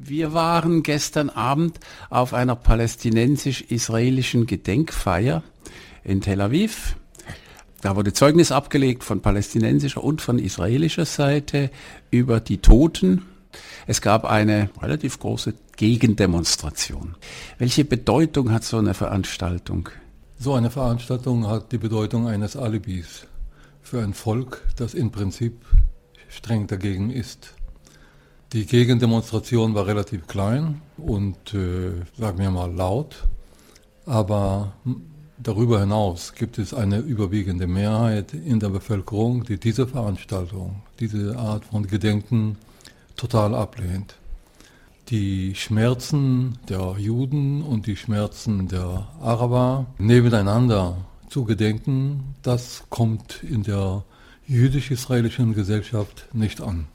Wir waren gestern Abend auf einer palästinensisch-israelischen Gedenkfeier in Tel Aviv. Da wurde Zeugnis abgelegt von palästinensischer und von israelischer Seite über die Toten. Es gab eine relativ große Gegendemonstration. Welche Bedeutung hat so eine Veranstaltung? So eine Veranstaltung hat die Bedeutung eines Alibis für ein Volk, das im Prinzip streng dagegen ist. Die Gegendemonstration war relativ klein und, äh, sagen wir mal, laut. Aber darüber hinaus gibt es eine überwiegende Mehrheit in der Bevölkerung, die diese Veranstaltung, diese Art von Gedenken total ablehnt. Die Schmerzen der Juden und die Schmerzen der Araber nebeneinander zu gedenken, das kommt in der jüdisch-israelischen Gesellschaft nicht an.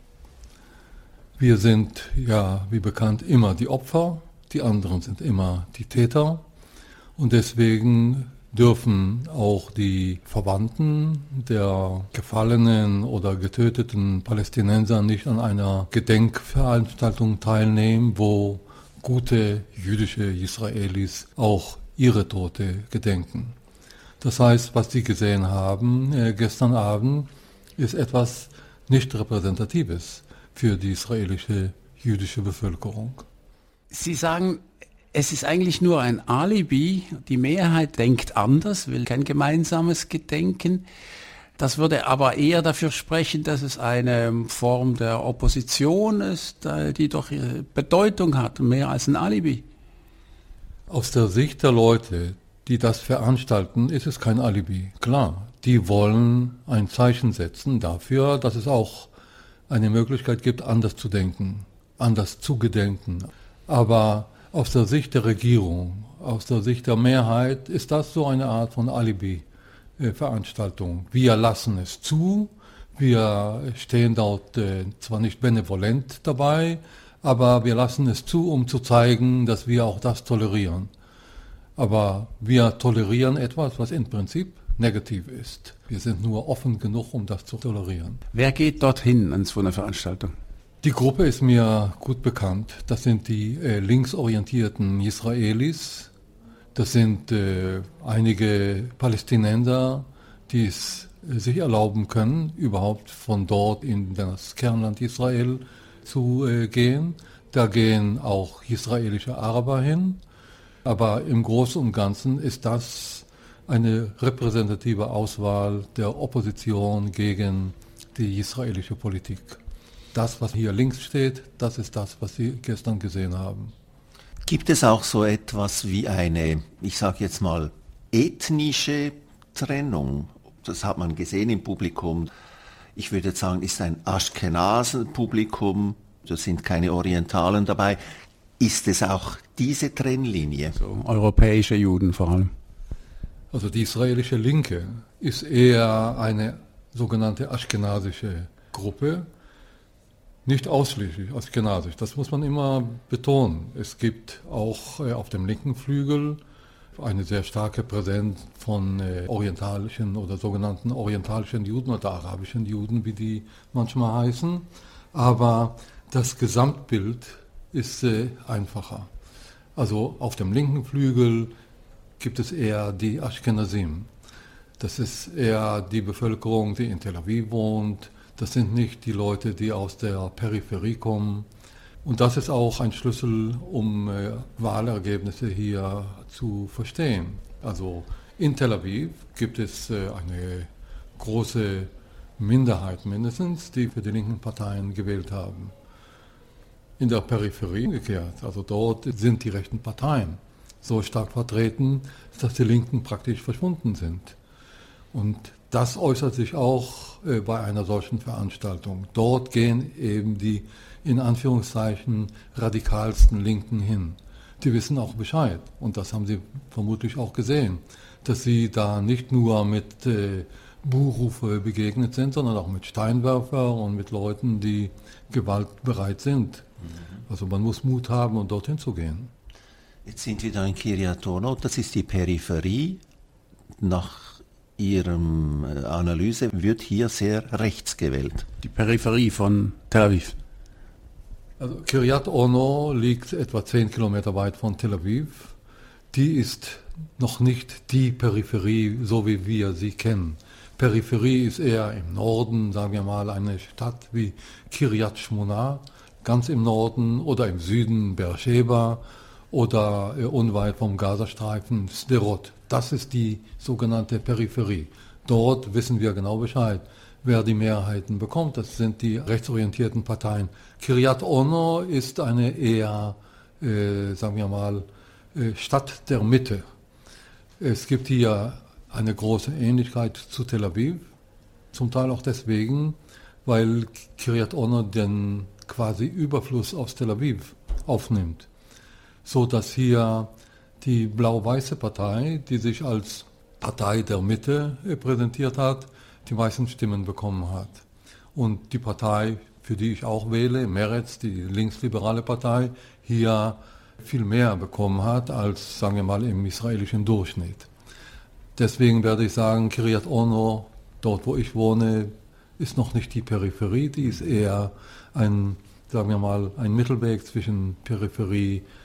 Wir sind ja, wie bekannt, immer die Opfer, die anderen sind immer die Täter. Und deswegen dürfen auch die Verwandten der gefallenen oder getöteten Palästinenser nicht an einer Gedenkveranstaltung teilnehmen, wo gute jüdische Israelis auch ihre Tote gedenken. Das heißt, was Sie gesehen haben äh, gestern Abend, ist etwas nicht Repräsentatives für die israelische jüdische Bevölkerung. Sie sagen, es ist eigentlich nur ein Alibi. Die Mehrheit denkt anders, will kein gemeinsames Gedenken. Das würde aber eher dafür sprechen, dass es eine Form der Opposition ist, äh, die doch Bedeutung hat, mehr als ein Alibi. Aus der Sicht der Leute, die das veranstalten, ist es kein Alibi. Klar, die wollen ein Zeichen setzen dafür, dass es auch eine Möglichkeit gibt, anders zu denken, anders zu gedenken. Aber aus der Sicht der Regierung, aus der Sicht der Mehrheit ist das so eine Art von Alibi-Veranstaltung. Wir lassen es zu, wir stehen dort äh, zwar nicht benevolent dabei, aber wir lassen es zu, um zu zeigen, dass wir auch das tolerieren. Aber wir tolerieren etwas, was im Prinzip negativ ist. Wir sind nur offen genug, um das zu tolerieren. Wer geht dorthin an so einer Veranstaltung? Die Gruppe ist mir gut bekannt. Das sind die äh, linksorientierten Israelis. Das sind äh, einige Palästinenser, die es äh, sich erlauben können, überhaupt von dort in das Kernland Israel zu äh, gehen. Da gehen auch israelische Araber hin. Aber im Großen und Ganzen ist das eine repräsentative Auswahl der Opposition gegen die israelische Politik. Das, was hier links steht, das ist das, was Sie gestern gesehen haben. Gibt es auch so etwas wie eine, ich sage jetzt mal, ethnische Trennung? Das hat man gesehen im Publikum. Ich würde jetzt sagen, ist ein Aschkenasen-Publikum, da sind keine Orientalen dabei. Ist es auch diese Trennlinie? So, europäische Juden vor allem. Also die israelische Linke ist eher eine sogenannte aschkenasische Gruppe, nicht ausschließlich aschkenasisch. Das muss man immer betonen. Es gibt auch äh, auf dem linken Flügel eine sehr starke Präsenz von äh, orientalischen oder sogenannten orientalischen Juden oder arabischen Juden, wie die manchmal heißen. Aber das Gesamtbild ist äh, einfacher. Also auf dem linken Flügel gibt es eher die Ashkenazim. Das ist eher die Bevölkerung, die in Tel Aviv wohnt. Das sind nicht die Leute, die aus der Peripherie kommen. Und das ist auch ein Schlüssel, um äh, Wahlergebnisse hier zu verstehen. Also in Tel Aviv gibt es äh, eine große Minderheit mindestens, die für die linken Parteien gewählt haben. In der Peripherie umgekehrt, also dort sind die rechten Parteien so stark vertreten, dass die Linken praktisch verschwunden sind. Und das äußert sich auch äh, bei einer solchen Veranstaltung. Dort gehen eben die in Anführungszeichen radikalsten Linken hin. Die wissen auch Bescheid und das haben sie vermutlich auch gesehen, dass sie da nicht nur mit äh, Buhrufe begegnet sind, sondern auch mit Steinwerfer und mit Leuten, die gewaltbereit sind. Mhm. Also man muss Mut haben, um dorthin zu gehen. Jetzt sind wir da in Kiriatono, das ist die Peripherie. Nach Ihrem äh, Analyse wird hier sehr rechts gewählt. Die Peripherie von Tel Aviv. Also Kiryat Ono liegt etwa 10 Kilometer weit von Tel Aviv. Die ist noch nicht die Peripherie, so wie wir sie kennen. Peripherie ist eher im Norden, sagen wir mal, eine Stadt wie Kiryat Shmona, ganz im Norden oder im Süden Beersheba oder äh, unweit vom Gazastreifen Sderot. Das ist die sogenannte Peripherie. Dort wissen wir genau Bescheid, wer die Mehrheiten bekommt. Das sind die rechtsorientierten Parteien. Kiryat Ono ist eine eher, äh, sagen wir mal, äh, Stadt der Mitte. Es gibt hier eine große Ähnlichkeit zu Tel Aviv, zum Teil auch deswegen, weil Kiryat Ono den quasi Überfluss aus Tel Aviv aufnimmt, so dass hier die blau-weiße Partei, die sich als Partei der Mitte präsentiert hat, die meisten Stimmen bekommen hat. Und die Partei, für die ich auch wähle, Meretz, die linksliberale Partei, hier viel mehr bekommen hat als, sagen wir mal, im israelischen Durchschnitt. Deswegen werde ich sagen, Kiryat Ono, dort wo ich wohne, ist noch nicht die Peripherie, die ist eher ein, sagen wir mal, ein Mittelweg zwischen Peripherie und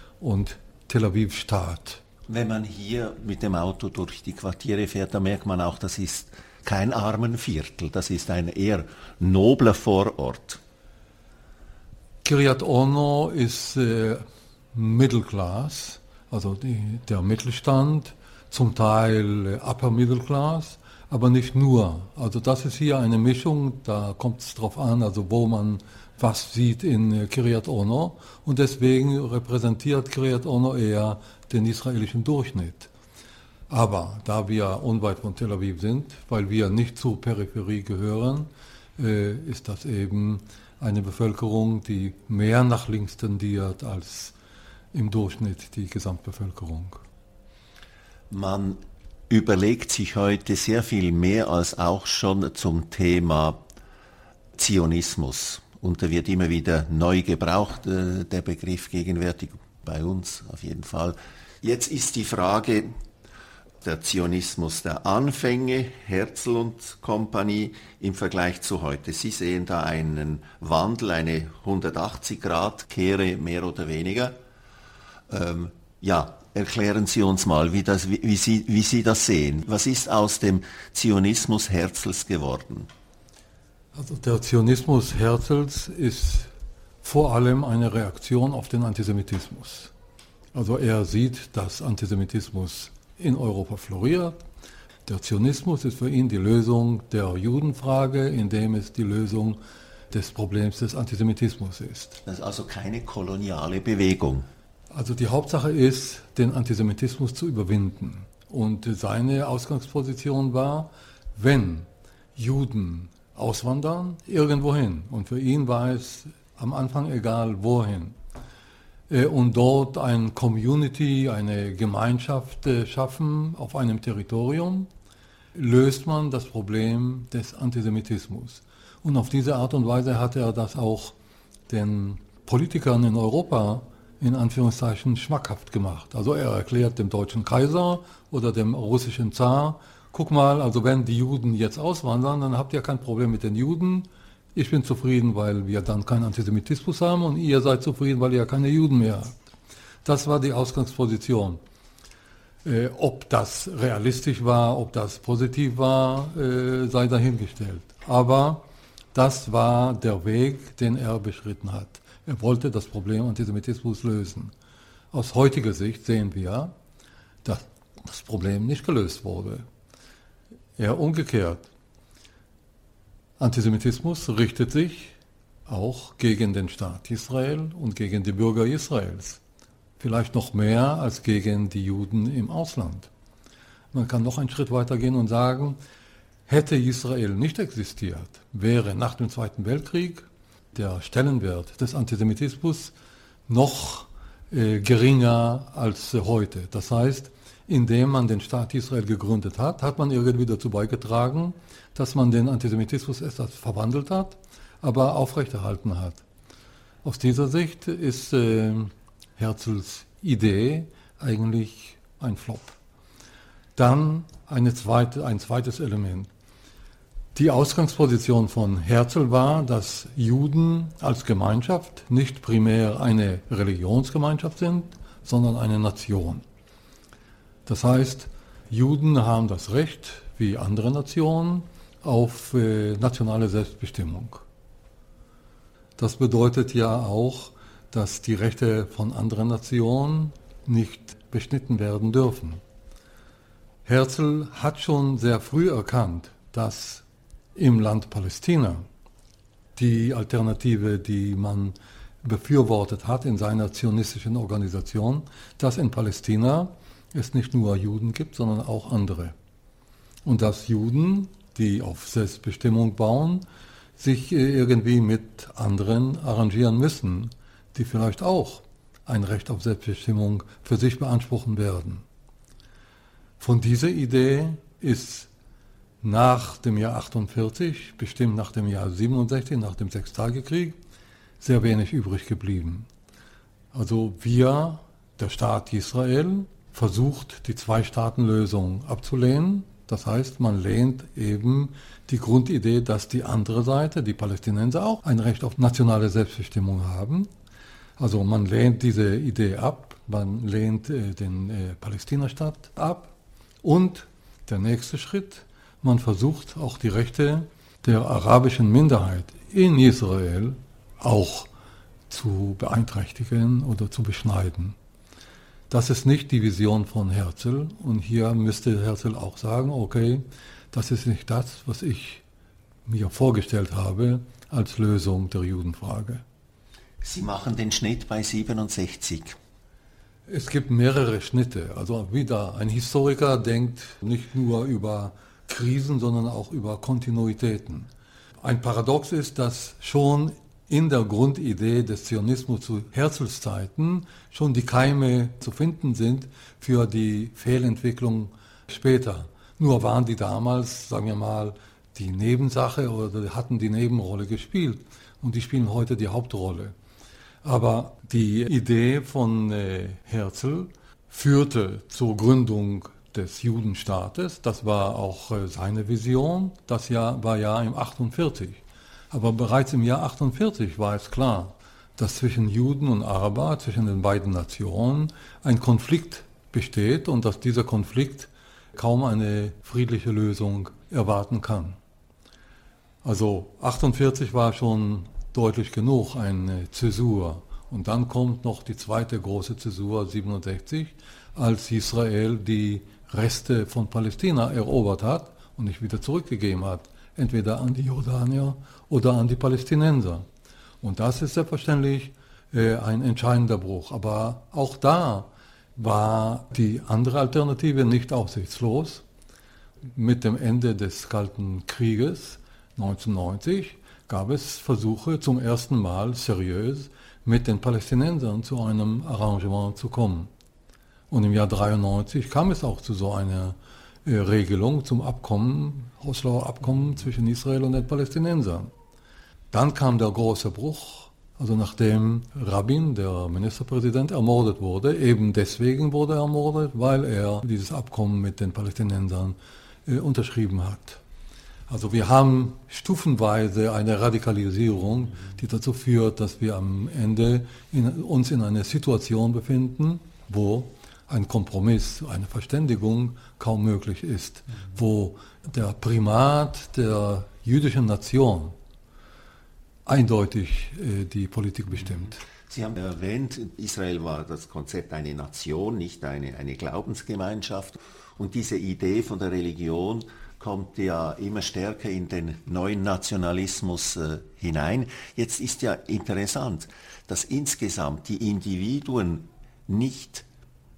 Tel Aviv Stadt. Wenn man hier mit dem Auto durch die Quartiere fährt, da merkt man auch, das ist kein Armenviertel, das ist ein eher nobler Vorort. Kiryat Ono ist äh, Middle Class, also die, der Mittelstand zum Teil Upper Middle Class, aber nicht nur. Also das ist hier eine Mischung, da kommt es drauf an, also wo man was sieht in Kiryat Ono und deswegen repräsentiert Kiryat Ono eher den israelischen Durchschnitt. Aber da wir unweit von Tel Aviv sind, weil wir nicht zur Peripherie gehören, äh, ist das eben eine Bevölkerung, die mehr nach links tendiert als im Durchschnitt die Gesamtbevölkerung. Man überlegt sich heute sehr viel mehr als auch schon zum Thema Zionismus. Und da wird immer wieder neu gebraucht, äh, der Begriff gegenwärtig bei uns auf jeden Fall. Jetzt ist die Frage, der Zionismus der Anfänge, Herzl und Kompanie im Vergleich zu heute. Sie sehen da einen Wandel, eine 180-Grad-Kehre mehr oder weniger. Ähm, ja, Erklären Sie uns mal, wie, das, wie, wie, Sie, wie Sie das sehen. Was ist aus dem Zionismus Herzls geworden? Also der Zionismus Herzls ist vor allem eine Reaktion auf den Antisemitismus. Also er sieht, dass Antisemitismus in Europa floriert. Der Zionismus ist für ihn die Lösung der Judenfrage, indem es die Lösung des Problems des Antisemitismus ist. Das ist also keine koloniale Bewegung. Also die Hauptsache ist, den Antisemitismus zu überwinden. Und seine Ausgangsposition war, wenn Juden auswandern, irgendwohin. Und für ihn war es am Anfang egal, wohin. Äh, und dort eine Community, eine Gemeinschaft äh, schaffen auf einem Territorium, löst man das Problem des Antisemitismus. Und auf diese Art und Weise hat er das auch den Politikern in Europa in Anführungszeichen schmackhaft gemacht. Also er erklärt dem deutschen Kaiser oder dem russischen Zar, guck mal, also wenn die Juden jetzt auswandern, dann habt ihr kein Problem mit den Juden. Ich bin zufrieden, weil wir dann keinen Antisemitismus haben und ihr seid zufrieden, weil ihr keine Juden mehr habt. Das war die Ausgangsposition. Äh, ob das realistisch war, ob das positiv war, äh, sei dahingestellt. Aber das war der Weg, den er beschritten hat. Er wollte das Problem Antisemitismus lösen. Aus heutiger Sicht sehen wir, dass das Problem nicht gelöst wurde. Eher umgekehrt. Antisemitismus richtet sich auch gegen den Staat Israel und gegen die Bürger Israels. Vielleicht noch mehr als gegen die Juden im Ausland. Man kann noch einen Schritt weiter gehen und sagen, hätte Israel nicht existiert, wäre nach dem Zweiten Weltkrieg der Stellenwert des Antisemitismus noch äh, geringer als äh, heute. Das heißt, indem man den Staat Israel gegründet hat, hat man irgendwie dazu beigetragen, dass man den Antisemitismus etwas verwandelt hat, aber aufrechterhalten hat. Aus dieser Sicht ist äh, Herzls Idee eigentlich ein Flop. Dann zweite, ein zweites Element. Die Ausgangsposition von Herzl war, dass Juden als Gemeinschaft nicht primär eine Religionsgemeinschaft sind, sondern eine Nation. Das heißt, Juden haben das Recht, wie andere Nationen, auf äh, nationale Selbstbestimmung. Das bedeutet ja auch, dass die Rechte von anderen Nationen nicht beschnitten werden dürfen. Herzl hat schon sehr früh erkannt, dass im Land Palästina. Die Alternative, die man befürwortet hat in seiner zionistischen Organisation, dass in Palästina es nicht nur Juden gibt, sondern auch andere. Und dass Juden, die auf Selbstbestimmung bauen, sich irgendwie mit anderen arrangieren müssen, die vielleicht auch ein Recht auf Selbstbestimmung für sich beanspruchen werden. Von dieser Idee ist nach dem Jahr 48, bestimmt nach dem Jahr 67, nach dem Sechstagekrieg, sehr wenig übrig geblieben. Also wir, der Staat Israel, versucht die Zwei-Staaten-Lösung abzulehnen. Das heißt, man lehnt eben die Grundidee, dass die andere Seite, die Palästinenser, auch ein Recht auf nationale Selbstbestimmung haben. Also man lehnt diese Idee ab, man lehnt äh, den äh, Palästina-Staat ab. Und der nächste Schritt, man versucht auch die Rechte der arabischen Minderheit in Israel auch zu beeinträchtigen oder zu beschneiden. Das ist nicht die Vision von Herzl und hier müsste Herzl auch sagen, okay, das ist nicht das, was ich mir vorgestellt habe als Lösung der Judenfrage. Sie machen den Schnitt bei 67. Es gibt mehrere Schnitte. Also wieder, ein Historiker denkt nicht nur über Krisen, sondern auch über Kontinuitäten. Ein Paradox ist, dass schon in der Grundidee des Zionismus zu Herzls Zeiten schon die Keime zu finden sind für die Fehlentwicklung später. Nur waren die damals, sagen wir mal, die Nebensache oder hatten die Nebenrolle gespielt und die spielen heute die Hauptrolle. Aber die Idee von äh, Herzl führte zur Gründung des Judenstaates. Das war auch äh, seine Vision. Das Jahr war ja im 48. Aber bereits im Jahr 48 war es klar, dass zwischen Juden und Araber, zwischen den beiden Nationen, ein Konflikt besteht und dass dieser Konflikt kaum eine friedliche Lösung erwarten kann. Also 48 war schon deutlich genug eine Zäsur. Und dann kommt noch die zweite große Zäsur 67, als Israel die Reste von Palästina erobert hat und nicht wieder zurückgegeben hat, entweder an die Jordanier oder an die Palästinenser. Und das ist selbstverständlich äh, ein entscheidender Bruch. Aber auch da war die andere Alternative nicht aussichtslos. Mit dem Ende des Kalten Krieges 1990 gab es Versuche zum ersten Mal seriös mit den Palästinensern zu einem Arrangement zu kommen. Und im Jahr 93 kam es auch zu so einer äh, Regelung zum Abkommen, Oslauer Abkommen zwischen Israel und den Palästinensern. Dann kam der große Bruch, also nachdem Rabin, der Ministerpräsident, ermordet wurde. Eben deswegen wurde er ermordet, weil er dieses Abkommen mit den Palästinensern äh, unterschrieben hat. Also wir haben stufenweise eine Radikalisierung, die dazu führt, dass wir am Ende in, uns in einer Situation befinden, wo ein Kompromiss, eine Verständigung kaum möglich ist, wo der Primat der jüdischen Nation eindeutig äh, die Politik bestimmt. Sie haben erwähnt, Israel war das Konzept eine Nation, nicht eine, eine Glaubensgemeinschaft. Und diese Idee von der Religion kommt ja immer stärker in den neuen Nationalismus äh, hinein. Jetzt ist ja interessant, dass insgesamt die Individuen nicht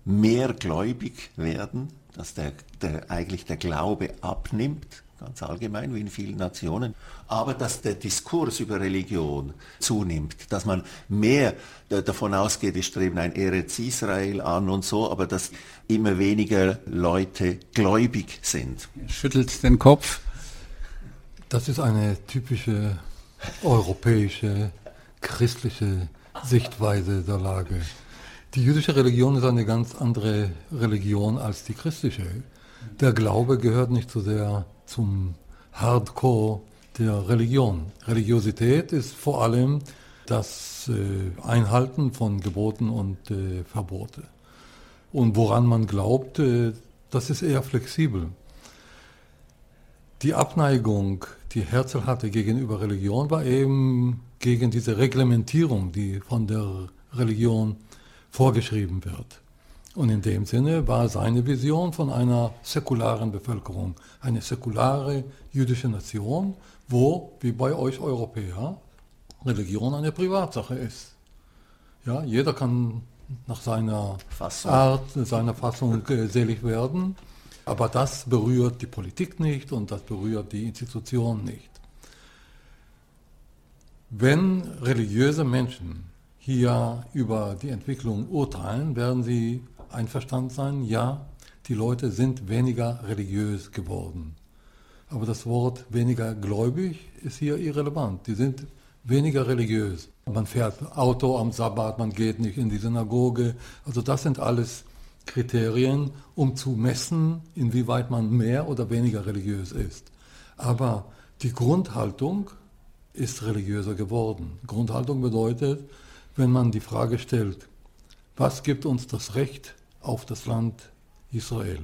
mehr gläubig werden, dass der, der, eigentlich der Glaube abnimmt, ganz allgemein wie in vielen Nationen, aber dass der Diskurs über Religion zunimmt, dass man mehr davon ausgeht, wir streben ein Eretz Israel an und so, aber dass immer weniger Leute gläubig sind. Schüttelt den Kopf. Das ist eine typische europäische christliche Sichtweise der Lage. Die jüdische Religion ist eine ganz andere Religion als die christliche. Der Glaube gehört nicht so sehr zum Hardcore der Religion. Religiosität ist vor allem das äh, Einhalten von Geboten und äh, Verbote. Und woran man glaubt, äh, das ist eher flexibel. Die Abneigung, die Herzl hatte gegenüber Religion, war eben gegen diese Reglementierung, die von der Religion vorgeschrieben wird. Und in dem Sinne war seine Vision von einer säkularen Bevölkerung, eine säkulare jüdische Nation, wo, wie bei euch Europäer, Religion eine Privatsache ist. Ja, jeder kann nach seiner Fassung. Art, seiner Fassung äh, selig werden, aber das berührt die Politik nicht und das berührt die Institutionen nicht. Wenn religiöse Menschen hier über die Entwicklung urteilen, werden sie einverstanden sein, ja, die Leute sind weniger religiös geworden. Aber das Wort weniger gläubig ist hier irrelevant. Die sind weniger religiös. Man fährt Auto am Sabbat, man geht nicht in die Synagoge. Also das sind alles Kriterien, um zu messen, inwieweit man mehr oder weniger religiös ist. Aber die Grundhaltung ist religiöser geworden. Grundhaltung bedeutet, wenn man die Frage stellt, was gibt uns das Recht auf das Land Israel?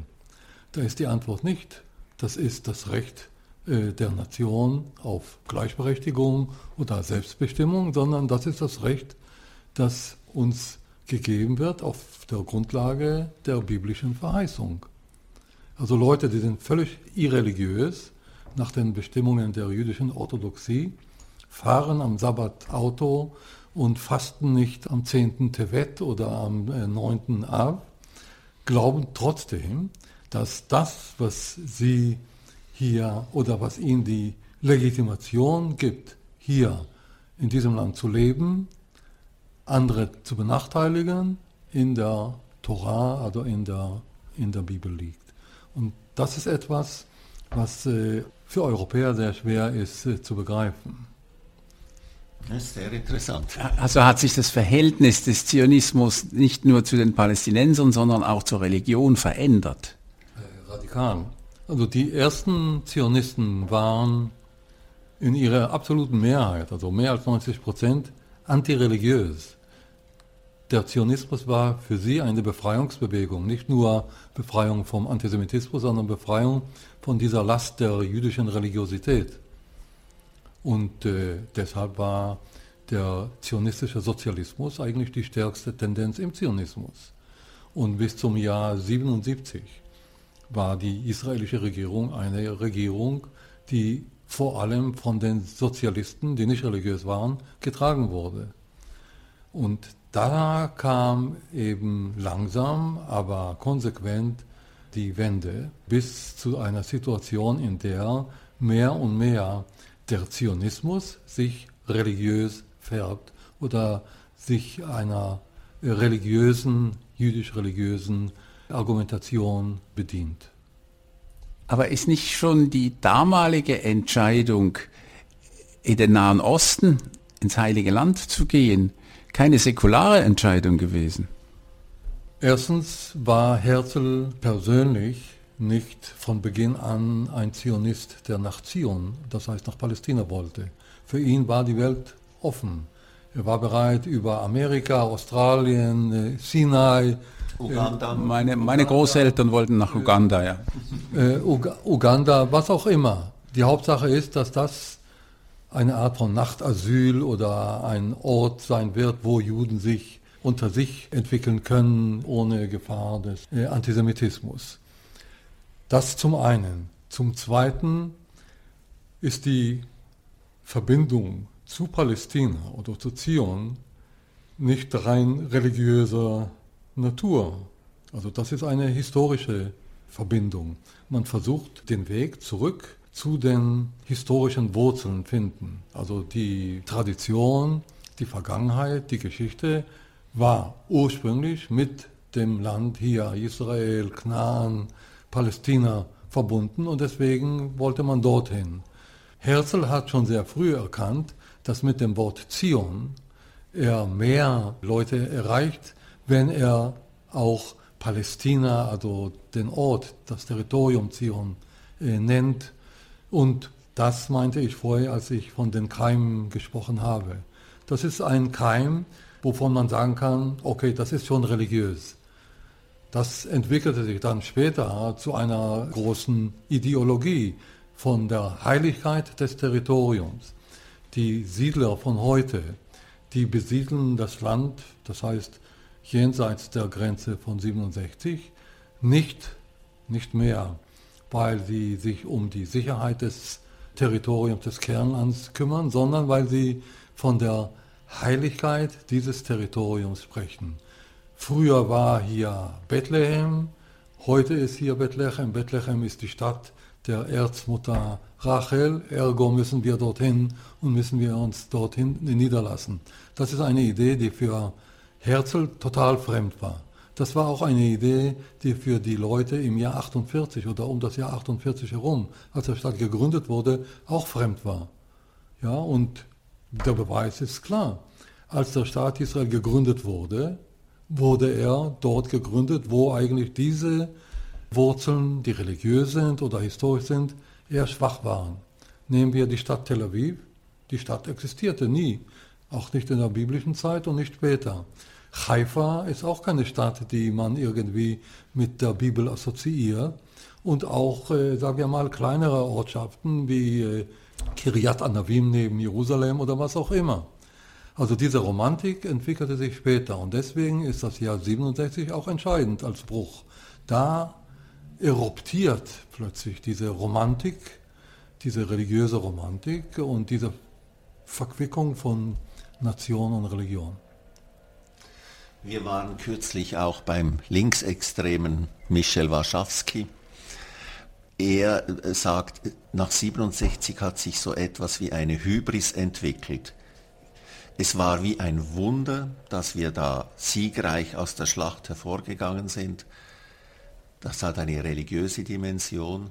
Da ist die Antwort nicht, das ist das Recht äh, der Nation auf Gleichberechtigung oder Selbstbestimmung, sondern das ist das Recht, das uns gegeben wird auf der Grundlage der biblischen Verheißung. Also Leute, die sind völlig irreligiös nach den Bestimmungen der jüdischen Orthodoxie, fahren am Sabbat Auto und fasten nicht am 10. Tevet oder am 9. Äh, Av, glauben trotzdem, dass das, was sie hier oder was ihnen die Legitimation gibt, hier in diesem Land zu leben, andere zu benachteiligen, in der Torah, also in der, in der Bibel liegt. Und das ist etwas, was äh, für Europäer sehr schwer ist äh, zu begreifen. Das ist sehr interessant. Also hat sich das Verhältnis des Zionismus nicht nur zu den Palästinensern, sondern auch zur Religion verändert? Radikal. Also die ersten Zionisten waren in ihrer absoluten Mehrheit, also mehr als 90 Prozent, antireligiös. Der Zionismus war für sie eine Befreiungsbewegung, nicht nur Befreiung vom Antisemitismus, sondern Befreiung von dieser Last der jüdischen Religiosität. Und äh, deshalb war der zionistische Sozialismus eigentlich die stärkste Tendenz im Zionismus. Und bis zum Jahr 77 war die israelische Regierung eine Regierung, die vor allem von den Sozialisten, die nicht religiös waren, getragen wurde. Und da kam eben langsam, aber konsequent die Wende bis zu einer Situation, in der mehr und mehr der Zionismus sich religiös färbt oder sich einer religiösen, jüdisch-religiösen Argumentation bedient. Aber ist nicht schon die damalige Entscheidung, in den Nahen Osten, ins Heilige Land zu gehen, keine säkulare Entscheidung gewesen? Erstens war Herzl persönlich nicht von Beginn an ein Zionist, der nach Zion, das heißt nach Palästina wollte. Für ihn war die Welt offen. Er war bereit, über Amerika, Australien, äh, Sinai, Uganda. Meine, meine Großeltern wollten nach Uganda, ja. Äh, Uganda, was auch immer. Die Hauptsache ist, dass das eine Art von Nachtasyl oder ein Ort sein wird, wo Juden sich unter sich entwickeln können, ohne Gefahr des äh, Antisemitismus. Das zum einen. Zum zweiten ist die Verbindung zu Palästina oder zu Zion nicht rein religiöser Natur. Also das ist eine historische Verbindung. Man versucht den Weg zurück zu den historischen Wurzeln finden. Also die Tradition, die Vergangenheit, die Geschichte war ursprünglich mit dem Land hier, Israel, Knaan, Palästina verbunden und deswegen wollte man dorthin. Herzl hat schon sehr früh erkannt, dass mit dem Wort Zion er mehr Leute erreicht, wenn er auch Palästina, also den Ort, das Territorium Zion äh, nennt und Das meinte ich vorher, als ich von den Keimen gesprochen habe. Das ist ein Keim, wovon man sagen kann, okay, das ist schon religiös. Das entwickelte sich dann später zu einer großen Ideologie von der Heiligkeit des Territoriums. Die Siedler von heute, die besiedeln das Land, das heißt jenseits der Grenze von 67, nicht, nicht mehr, weil sie sich um die Sicherheit des Territoriums des Kernlands kümmern, sondern weil sie von der Heiligkeit dieses Territoriums sprechen. Früher war hier Bethlehem, heute ist hier Bethlehem. Bethlehem ist die Stadt der Erzmutter Rachel, ergo müssen wir dorthin und müssen wir uns dorthin niederlassen. Das ist eine Idee, die für Herzl total fremd war. Das war auch eine Idee, die für die Leute im Jahr 48 oder um das Jahr 48 herum, als der Staat gegründet wurde, auch fremd war. Ja, und der Beweis ist klar. Als der Staat Israel gegründet wurde, wurde er dort gegründet, wo eigentlich diese Wurzeln, die religiös sind oder historisch sind, eher schwach waren. Nehmen wir die Stadt Tel Aviv. Die Stadt existierte nie, auch nicht in der biblischen Zeit und nicht später. Haifa ist auch keine Stadt, die man irgendwie mit der Bibel assoziiert. Und auch, äh, sagen wir mal, kleinere Ortschaften wie äh, Kiryat Anavim neben Jerusalem oder was auch immer. Also diese Romantik entwickelte sich später und deswegen ist das Jahr 67 auch entscheidend als Bruch. Da eruptiert plötzlich diese Romantik, diese religiöse Romantik und diese Verquickung von Nation und Religion. Wir waren kürzlich auch beim linksextremen Michel Warschawski. Er äh, sagt, nach 67 hat sich so etwas wie eine Hybris entwickelt. Es war wie ein Wunder, dass wir da siegreich aus der Schlacht hervorgegangen sind. Das hat eine religiöse Dimension.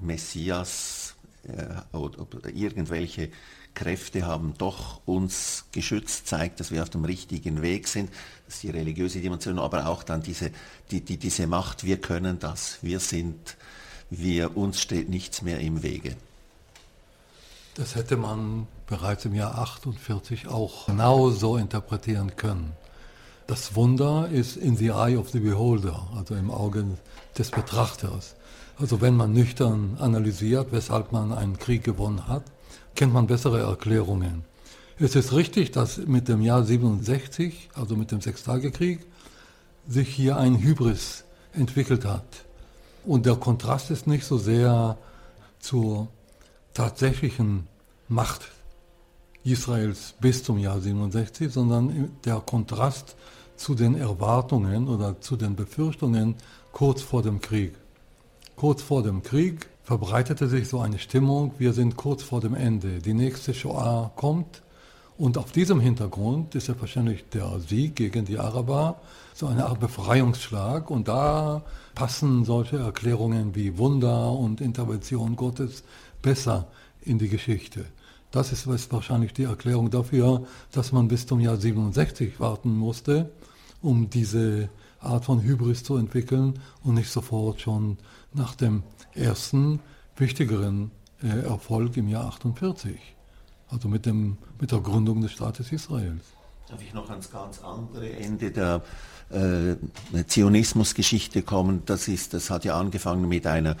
Messias äh, oder, oder irgendwelche Kräfte haben doch uns geschützt, zeigt, dass wir auf dem richtigen Weg sind. Das ist die religiöse Dimension, aber auch dann diese, die, die, diese Macht, wir können das, wir sind, wir, uns steht nichts mehr im Wege. Das hätte man bereits im Jahr 48 auch genau so interpretieren können. Das Wunder ist in the eye of the beholder, also im Auge des Betrachters. Also wenn man nüchtern analysiert, weshalb man einen Krieg gewonnen hat, kennt man bessere Erklärungen. Es ist richtig, dass mit dem Jahr 67, also mit dem Sechstagekrieg, sich hier ein Hybris entwickelt hat. Und der Kontrast ist nicht so sehr zur tatsächlichen Macht Israels bis zum Jahr 67, sondern der Kontrast zu den Erwartungen oder zu den Befürchtungen kurz vor dem Krieg. Kurz vor dem Krieg verbreitete sich so eine Stimmung, wir sind kurz vor dem Ende, die nächste Shoah kommt und auf diesem Hintergrund ist ja wahrscheinlich der Sieg gegen die Araber so eine Art Befreiungsschlag und da passen solche Erklärungen wie Wunder und Intervention Gottes besser in die Geschichte. Das ist wahrscheinlich die Erklärung dafür, dass man bis zum Jahr 67 warten musste, um diese Art von Hybris zu entwickeln und nicht sofort schon nach dem ersten wichtigeren äh, Erfolg im Jahr 48, also mit, dem, mit der Gründung des Staates Israels. Darf ich noch ans ganz andere Ende der äh, Zionismusgeschichte kommen? Das, ist, das hat ja angefangen mit einer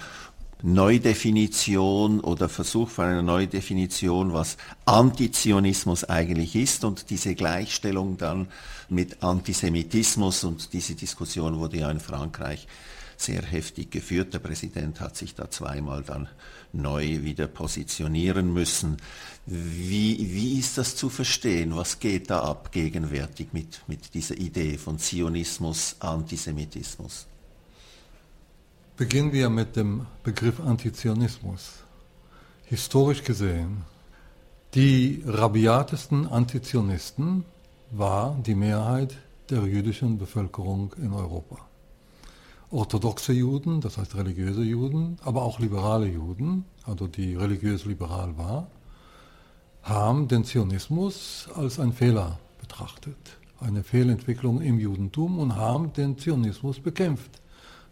Neudefinition oder Versuch von einer Neudefinition, was Antizionismus eigentlich ist und diese Gleichstellung dann mit Antisemitismus und diese Diskussion wurde ja in Frankreich sehr heftig geführt. Der Präsident hat sich da zweimal dann neu wieder positionieren müssen. Wie, wie ist das zu verstehen? Was geht da ab gegenwärtig mit, mit dieser Idee von Zionismus, Antisemitismus? Beginnen wir mit dem Begriff Antizionismus. Historisch gesehen, die rabiatesten Antizionisten war die Mehrheit der jüdischen Bevölkerung in Europa. Orthodoxe Juden, das heißt religiöse Juden, aber auch liberale Juden, also die religiös liberal war, haben den Zionismus als einen Fehler betrachtet, eine Fehlentwicklung im Judentum und haben den Zionismus bekämpft.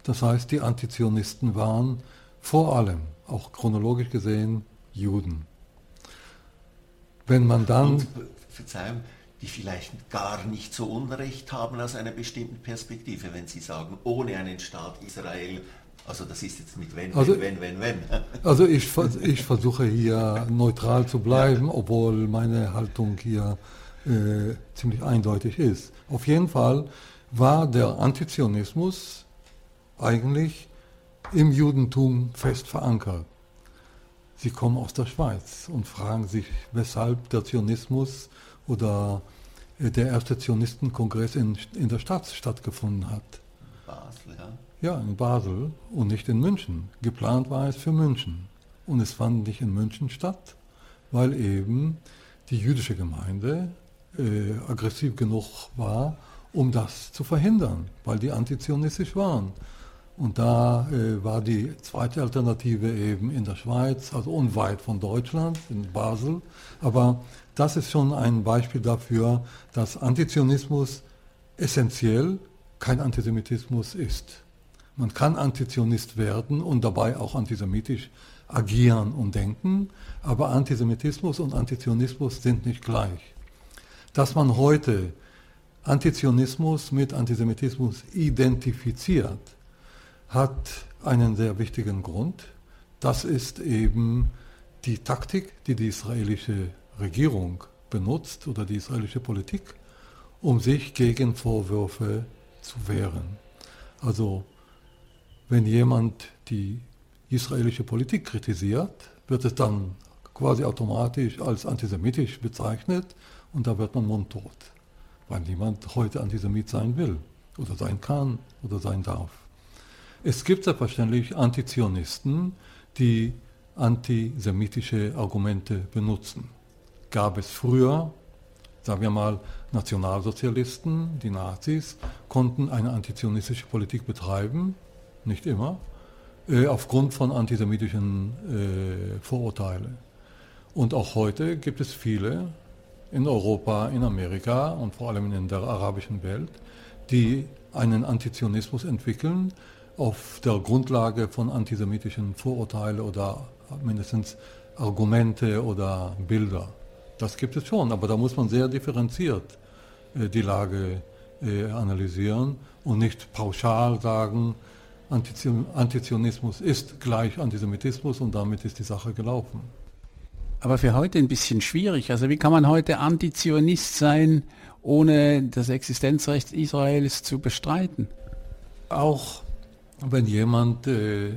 Das heißt, die Antizionisten waren vor allem, auch chronologisch gesehen, Juden. Wenn man dann... Und, Verzeihung, die vielleicht gar nicht so Unrecht haben aus einer bestimmten Perspektive, wenn sie sagen, ohne einen Staat Israel, also das ist jetzt mit wenn, also, wenn, wenn, wenn, wenn. Also ich, ich versuche hier neutral zu bleiben, obwohl meine Haltung hier äh, ziemlich eindeutig ist. Auf jeden Fall war der Antizionismus eigentlich im Judentum fest verankert. Sie kommen aus der Schweiz und fragen sich, weshalb der Zionismus oder äh, der erste Zionistenkongress in, in der Stadt stattgefunden hat. Basel, ja? Ja, in Basel und nicht in München. Geplant war es für München. Und es fand nicht in München statt, weil eben die jüdische Gemeinde äh, aggressiv genug war, um das zu verhindern, weil die antizionistisch waren. Und da äh, war die zweite Alternative eben in der Schweiz, also unweit von Deutschland, in Basel. Aber das ist schon ein Beispiel dafür, dass Antizionismus essentiell kein Antisemitismus ist. Man kann Antizionist werden und dabei auch antisemitisch agieren und denken, aber Antisemitismus und Antizionismus sind nicht gleich. Dass man heute Antizionismus mit Antisemitismus identifiziert, hat einen sehr wichtigen Grund. Das ist eben die Taktik, die die israelische Regierung benutzt oder die israelische Politik, um sich gegen Vorwürfe zu wehren. Also wenn jemand die israelische Politik kritisiert, wird es dann quasi automatisch als antisemitisch bezeichnet und da wird man mundtot, weil niemand heute Antisemit sein will oder sein kann oder sein darf. Es gibt selbstverständlich Antizionisten, die antisemitische Argumente benutzen. Gab es früher, sagen wir mal, Nationalsozialisten, die Nazis, konnten eine antizionistische Politik betreiben, nicht immer, äh, aufgrund von antisemitischen äh, Vorurteilen. Und auch heute gibt es viele in Europa, in Amerika und vor allem in der arabischen Welt, die einen Antizionismus entwickeln, auf der Grundlage von antisemitischen Vorurteilen oder mindestens Argumente oder Bilder. Das gibt es schon, aber da muss man sehr differenziert äh, die Lage äh, analysieren und nicht pauschal sagen, Antizionismus ist gleich Antisemitismus und damit ist die Sache gelaufen. Aber für heute ein bisschen schwierig. Also wie kann man heute Antizionist sein, ohne das Existenzrecht Israels zu bestreiten? Auch wenn jemand äh,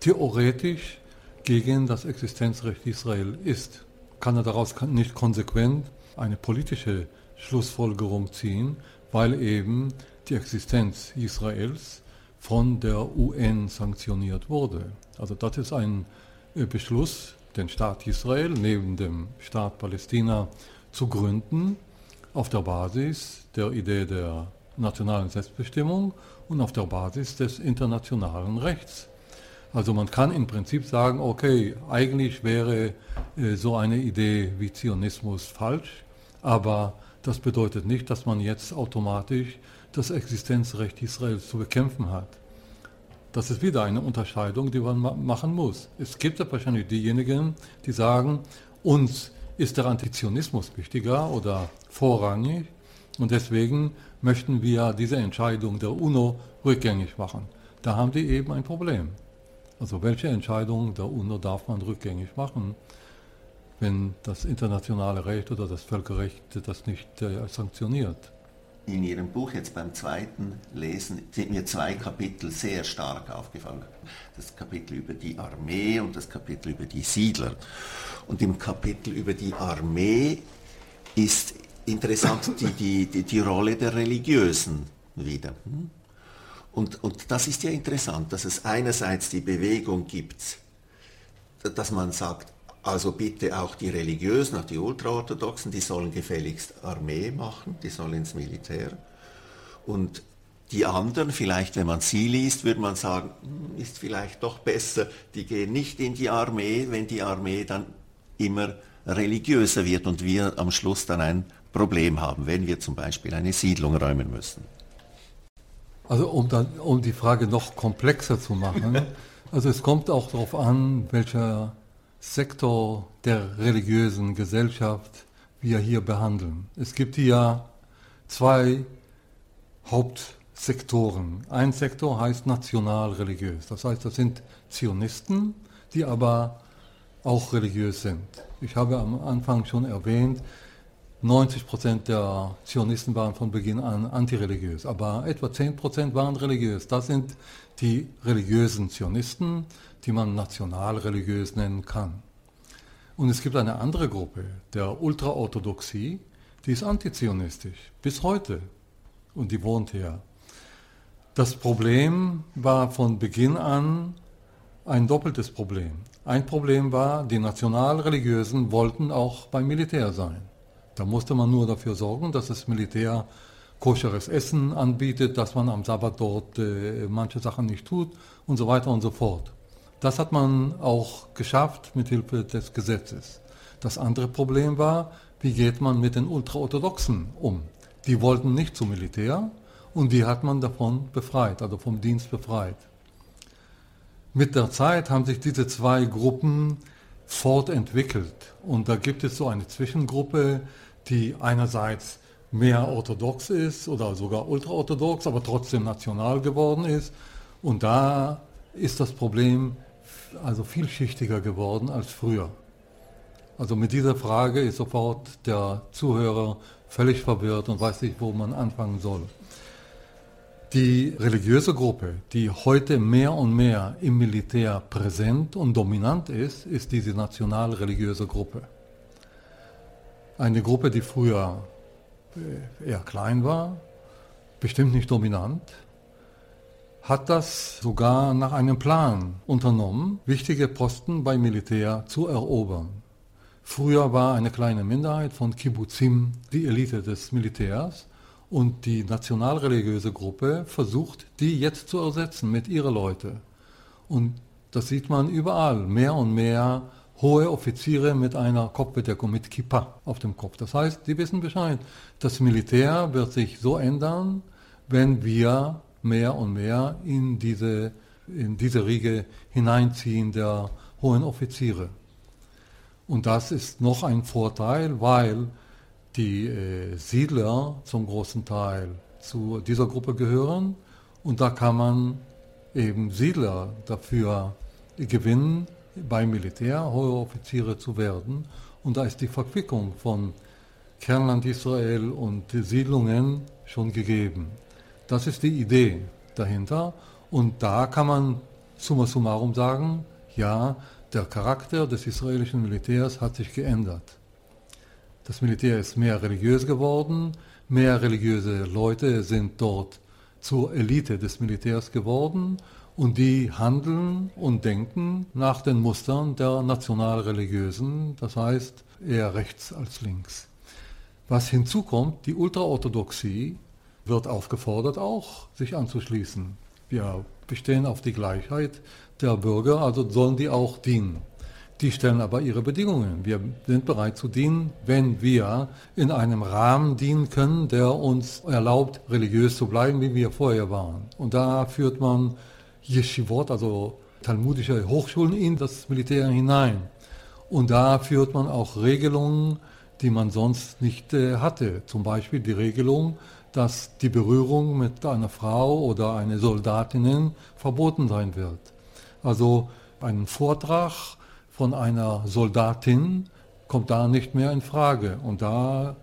theoretisch gegen das Existenzrecht Israel ist, kann er daraus nicht konsequent eine politische Schlussfolgerung ziehen, weil eben die Existenz Israels von der UN sanktioniert wurde. Also das ist ein äh, Beschluss, den Staat Israel neben dem Staat Palästina zu gründen, auf der Basis der Idee der nationalen Selbstbestimmung und auf der Basis des internationalen Rechts. Also man kann im Prinzip sagen, okay, eigentlich wäre äh, so eine Idee wie Zionismus falsch, aber das bedeutet nicht, dass man jetzt automatisch das Existenzrecht Israels zu bekämpfen hat. Das ist wieder eine Unterscheidung, die man ma machen muss. Es gibt ja wahrscheinlich diejenigen, die sagen, uns ist der Antizionismus wichtiger oder vorrangig und deswegen möchten wir diese Entscheidung der UNO rückgängig machen. Da haben die eben ein Problem. Also welche Entscheidung der UNO darf man rückgängig machen, wenn das internationale Recht oder das Völkerrecht das nicht äh, sanktioniert? In Ihrem Buch jetzt beim zweiten Lesen sind mir zwei Kapitel sehr stark aufgefallen. Das Kapitel über die Armee und das Kapitel über die Siedler. Und im Kapitel über die Armee ist interessant die, die, die, Rolle der Religiösen wieder. Hm? Und, und das ist ja interessant, dass es einerseits die Bewegung gibt, dass man sagt, also bitte auch die Religiösen, auch die Ultraorthodoxen, die sollen gefälligst Armee machen, die sollen ins Militär. Und die anderen, vielleicht wenn man sie liest, würde man sagen, hm, ist vielleicht doch besser, die gehen nicht in die Armee, wenn die Armee dann immer religiöser wird und wir am Schluss dann ein Problem haben, wenn wir zum Beispiel eine Siedlung räumen müssen. Also um, dann, um die Frage noch komplexer zu machen, also es kommt auch darauf an, welcher Sektor der religiösen Gesellschaft wir hier behandeln. Es gibt hier zwei Hauptsektoren. Ein Sektor heißt national-religiös. Das heißt, das sind Zionisten, die aber auch religiös sind. Ich habe am Anfang schon erwähnt, 90 Prozent der Zionisten waren von Beginn an antireligiös, aber etwa 10 Prozent waren religiös. Das sind die religiösen Zionisten, die man nationalreligiös nennen kann. Und es gibt eine andere Gruppe, der Ultraorthodoxie, die ist antizionistisch, bis heute. Und die wohnt hier. Das Problem war von Beginn an ein doppeltes Problem. Ein Problem war, die Nationalreligiösen wollten auch beim Militär sein. Da musste man nur dafür sorgen, dass das Militär koscheres Essen anbietet, dass man am Sabbat dort äh, manche Sachen nicht tut und so weiter und so fort. Das hat man auch geschafft mit Hilfe des Gesetzes. Das andere Problem war, wie geht man mit den Ultraorthodoxen um? Die wollten nicht zum Militär und die hat man davon befreit, also vom Dienst befreit. Mit der Zeit haben sich diese zwei Gruppen fortentwickelt. Und da gibt es so eine Zwischengruppe, die einerseits mehr orthodox ist oder sogar ultraorthodox, aber trotzdem national geworden ist. Und da ist das Problem also vielschichtiger geworden als früher. Also mit dieser Frage ist sofort der Zuhörer völlig verwirrt und weiß nicht, wo man anfangen soll. Die religiöse Gruppe, die heute mehr und mehr im Militär präsent und dominant ist, ist diese nationalreligiöse Gruppe. Eine Gruppe, die früher äh, eher klein war, bestimmt nicht dominant, hat das sogar nach einem Plan unternommen, wichtige Posten beim Militär zu erobern. Früher war eine kleine Minderheit von Kibbutzim die Elite des Militärs und die nationalreligiöse Gruppe versucht, die jetzt zu ersetzen mit ihren Leuten. Und das sieht man überall, mehr und mehr hohe Offiziere mit einer Kopfbedeckung, mit Kippa auf dem Kopf. Das heißt, die wissen Bescheid. Das Militär wird sich so ändern, wenn wir mehr und mehr in diese, in diese Riege hineinziehen der hohen Offiziere. Und das ist noch ein Vorteil, weil die äh, Siedler zum großen Teil zu dieser Gruppe gehören und da kann man eben Siedler dafür gewinnen, beim Militär hohe Offiziere zu werden. Und da ist die Verquickung von Kernland Israel und Siedlungen schon gegeben. Das ist die Idee dahinter. Und da kann man summa summarum sagen, ja, der Charakter des israelischen Militärs hat sich geändert. Das Militär ist mehr religiös geworden, mehr religiöse Leute sind dort zur Elite des Militärs geworden und die handeln und denken nach den Mustern der nationalreligiösen, das heißt eher rechts als links. Was hinzukommt, die Ultraorthodoxie wird aufgefordert, auch sich anzuschließen. Wir bestehen auf die Gleichheit der Bürger, also sollen die auch dienen. Die stellen aber ihre Bedingungen. Wir sind bereit zu dienen, wenn wir in einem Rahmen dienen können, der uns erlaubt, religiös zu bleiben, wie wir vorher waren. Und da führt man Yeshivot, also talmudische Hochschulen, in das Militär hinein. Und da führt man auch Regelungen, die man sonst nicht äh, hatte. Zum Beispiel die Regelung, dass die Berührung mit einer Frau oder einer Soldatinnen verboten sein wird. Also ein Vortrag von einer Soldatin kommt da nicht mehr in Frage. Und da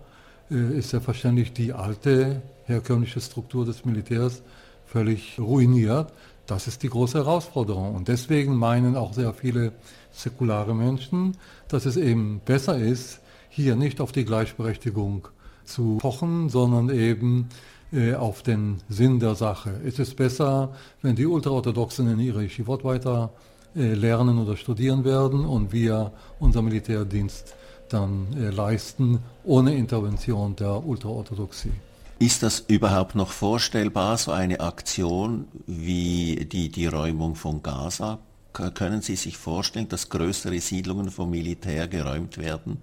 äh, ist selbstverständlich die alte herkömmliche Struktur des Militärs völlig ruiniert. Das ist die große Herausforderung. Und deswegen meinen auch sehr viele säkulare Menschen, dass es eben besser ist, hier nicht auf die Gleichberechtigung zu pochen, sondern eben äh, auf den Sinn der Sache. Es ist besser, wenn die Ultraorthodoxen in ihre Yeshivot weiter lernen oder studieren werden und wir unser Militärdienst dann äh, leisten, ohne Intervention der Ultraorthodoxie. Ist das überhaupt noch vorstellbar, so eine Aktion wie die, die Räumung von Gaza? Können Sie sich vorstellen, dass größere Siedlungen vom Militär geräumt werden?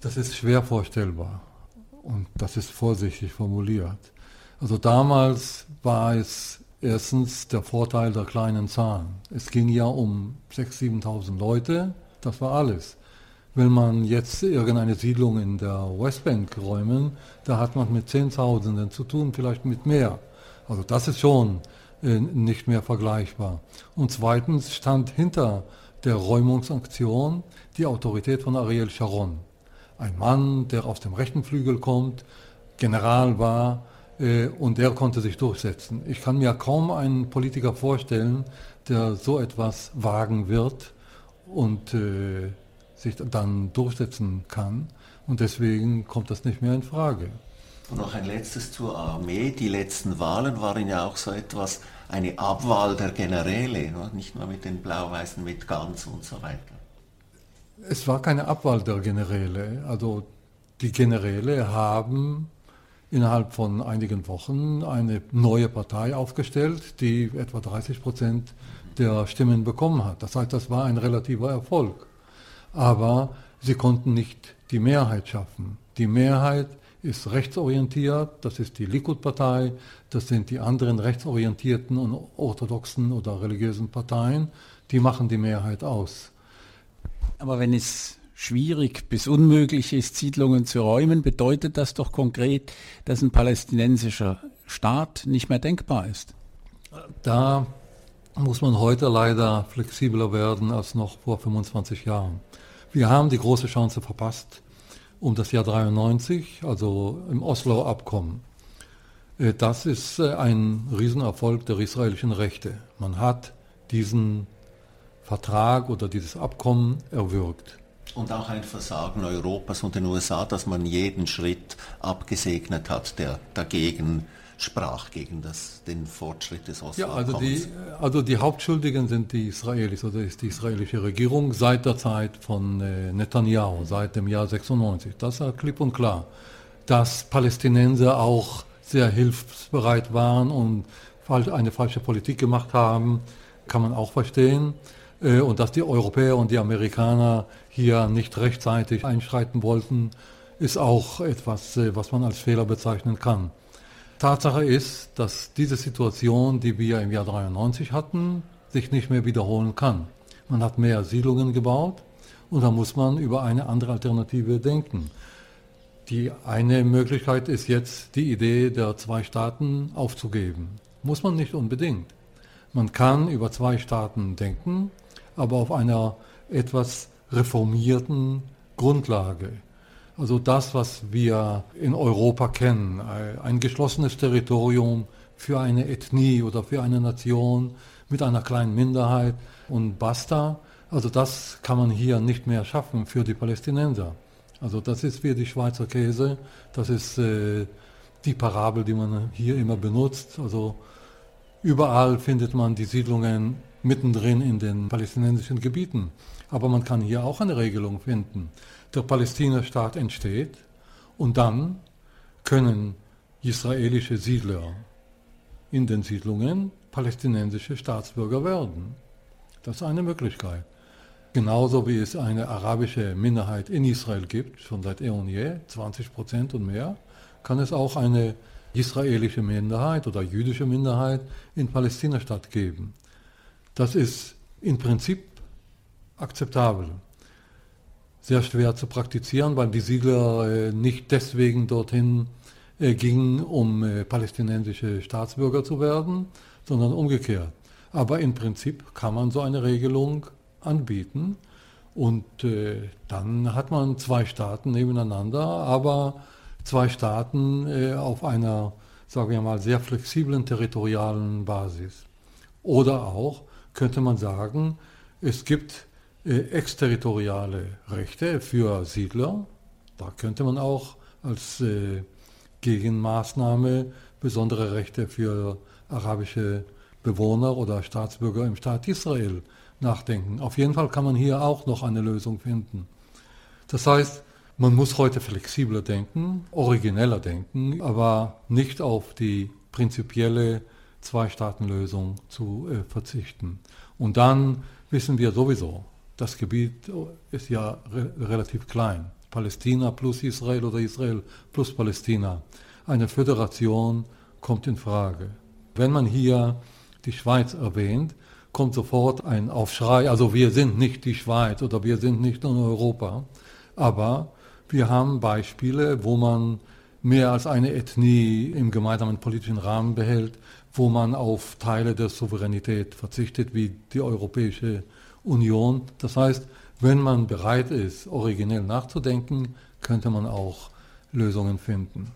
Das ist schwer vorstellbar und das ist vorsichtig formuliert. Also damals war es erstens der Vorteil der kleinen Zahlen. Es ging ja um 6.000, 7.000 Leute Das war alles. Will man jetzt irgendeine Siedlung in der Westbank räumen, da hat man mit Zehntausenden zu tun, vielleicht mit mehr. Also das ist schon äh, nicht mehr vergleichbar. Und zweitens stand hinter der Räumungsaktion die Autorität von Ariel Sharon. Ein Mann, der aus dem rechten Flügel kommt, General war und der konnte sich durchsetzen. Ich kann mir kaum einen Politiker vorstellen, der so etwas wagen wird und äh, sich dann durchsetzen kann. Und deswegen kommt das nicht mehr in Frage. Und noch ein letztes zur Armee. Die letzten Wahlen waren ja auch so etwas, eine Abwahl der Generäle, nicht nur mit den Blau-Weißen, mit Ganz und so weiter. Es war keine Abwahl der Generäle. Also die Generäle haben innerhalb von einigen Wochen eine neue Partei aufgestellt, die etwa 30 Prozent der Stimmen bekommen hat. Das heißt, das war ein relativer Erfolg. Aber sie konnten nicht die Mehrheit schaffen. Die Mehrheit ist rechtsorientiert, das ist die Likud-Partei, das sind die anderen rechtsorientierten und orthodoxen oder religiösen Parteien, die machen die Mehrheit aus. Aber wenn es schwierig bis unmöglich ist, Siedlungen zu räumen, bedeutet das doch konkret, dass ein palästinensischer Staat nicht mehr denkbar ist. Da muss man heute leider flexibler werden als noch vor 25 Jahren. Wir haben die große Chance verpasst, um das Jahr 93, also im Oslo-Abkommen. Äh, das ist äh, ein Riesenerfolg der israelischen Rechte. Man hat diesen Vertrag oder dieses Abkommen erwürgt. Und auch ein Versagen Europas und den USA, dass man jeden Schritt abgesegnet hat, der dagegen sprach, gegen das, den Fortschritt des Oslo. Ja, also die, also die Hauptschuldigen sind die Israelis oder ist die israelische Regierung seit der Zeit von äh, Netanyahu, seit dem Jahr 96. Das ist klipp und klar. Dass Palästinenser auch sehr hilfsbereit waren und eine falsche Politik gemacht haben, kann man auch verstehen. Äh, und dass die Europäer und die Amerikaner hier nicht rechtzeitig einschreiten wollten, ist auch etwas, äh, was man als Fehler bezeichnen kann. Tatsache ist, dass diese Situation, die wir im Jahr 93 hatten, sich nicht mehr wiederholen kann. Man hat mehr Siedlungen gebaut und da muss man über eine andere Alternative denken. Die eine Möglichkeit ist jetzt die Idee der zwei Staaten aufzugeben. Muss man nicht unbedingt. Man kann über zwei Staaten denken, aber auf einer etwas reformierten Grundlage. Also das, was wir in Europa kennen, ein geschlossenes Territorium für eine Ethnie oder für eine Nation mit einer kleinen Minderheit und basta. Also das kann man hier nicht mehr schaffen für die Palästinenser. Also das ist wie die Schweizer Käse, das ist äh, die Parabel, die man hier immer benutzt. Also überall findet man die Siedlungen mittendrin in den palästinensischen Gebieten. Aber man kann hier auch eine Regelung finden. Der Palästinenstaat entsteht und dann können israelische Siedler in den Siedlungen palästinensische Staatsbürger werden. Das ist eine Möglichkeit. Genauso wie es eine arabische Minderheit in Israel gibt, schon seit eh und je, 20 Prozent und mehr, kann es auch eine israelische Minderheit oder jüdische Minderheit in Palästina-Stadt geben. Das ist im Prinzip akzeptabel. Sehr schwer zu praktizieren, weil die Siedler äh, nicht deswegen dorthin äh, gingen, um äh, palästinensische Staatsbürger zu werden, sondern umgekehrt. Aber im Prinzip kann man so eine Regelung anbieten und dann hat man zwei Staaten nebeneinander, aber zwei Staaten auf einer, sagen wir mal, sehr flexiblen territorialen Basis. Oder auch könnte man sagen, es gibt exterritoriale Rechte für Siedler. Da könnte man auch als äh, Gegenmaßnahme besondere Rechte für arabische Bewohner oder Staatsbürger im Staat Israel nachdenken. Auf jeden Fall kann man hier auch noch eine Lösung finden. Das heißt, man muss heute flexibler denken, origineller denken, aber nicht auf die prinzipielle Zwei-Staaten-Lösung zu äh, verzichten. Und dann wissen wir sowieso, das Gebiet ist ja re relativ klein. Palästina plus Israel oder Israel plus Palästina. Eine Föderation kommt in Frage. Wenn man hier die Schweiz erwähnt, kommt sofort ein Aufschrei. Also wir sind nicht die Schweiz oder wir sind nicht in Europa. Aber wir haben Beispiele, wo man mehr als eine Ethnie im gemeinsamen politischen Rahmen behält, wo man auf Teile der Souveränität verzichtet, wie die Europäische Union. Das heißt, wenn man bereit ist, originell nachzudenken, könnte man auch Lösungen finden.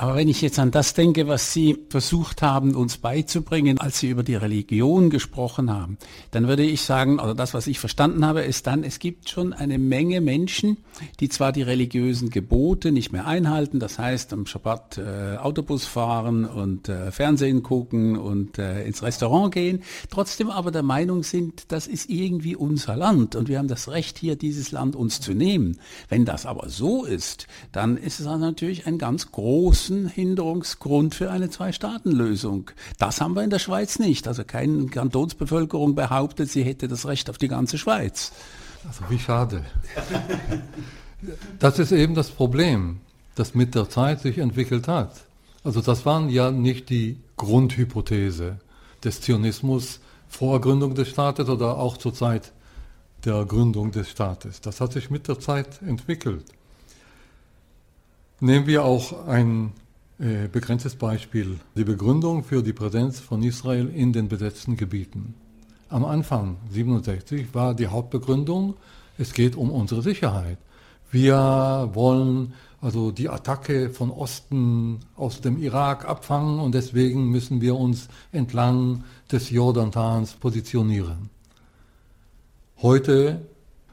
Aber wenn ich jetzt an das denke, was Sie versucht haben, uns beizubringen, als Sie über die Religion gesprochen haben, dann würde ich sagen, oder das, was ich verstanden habe, ist dann, es gibt schon eine Menge Menschen, die zwar die religiösen Gebote nicht mehr einhalten, das heißt am Schabbat äh, Autobus fahren und äh, Fernsehen gucken und äh, ins Restaurant gehen, trotzdem aber der Meinung sind, das ist irgendwie unser Land und wir haben das Recht hier, dieses Land uns zu nehmen. Wenn das aber so ist, dann ist es natürlich ein ganz großes großen Hinderungsgrund für eine Zwei-Staaten-Lösung. Das haben wir in der Schweiz nicht. Also keine Kantonsbevölkerung behauptet, sie hätte das Recht auf die ganze Schweiz. Also wie schade. Das ist eben das Problem, das mit der Zeit sich entwickelt hat. Also das waren ja nicht die Grundhypothese des Zionismus vor Gründung des Staates oder auch zur Zeit der Gründung des Staates. Das hat sich mit der Zeit entwickelt. Nehmen wir auch ein äh, begrenztes Beispiel, die Begründung für die Präsenz von Israel in den besetzten Gebieten. Am Anfang 67 war die Hauptbegründung, es geht um unsere Sicherheit. Wir wollen also die Attacke von Osten aus dem Irak abfangen und deswegen müssen wir uns entlang des Jordantans positionieren. Heute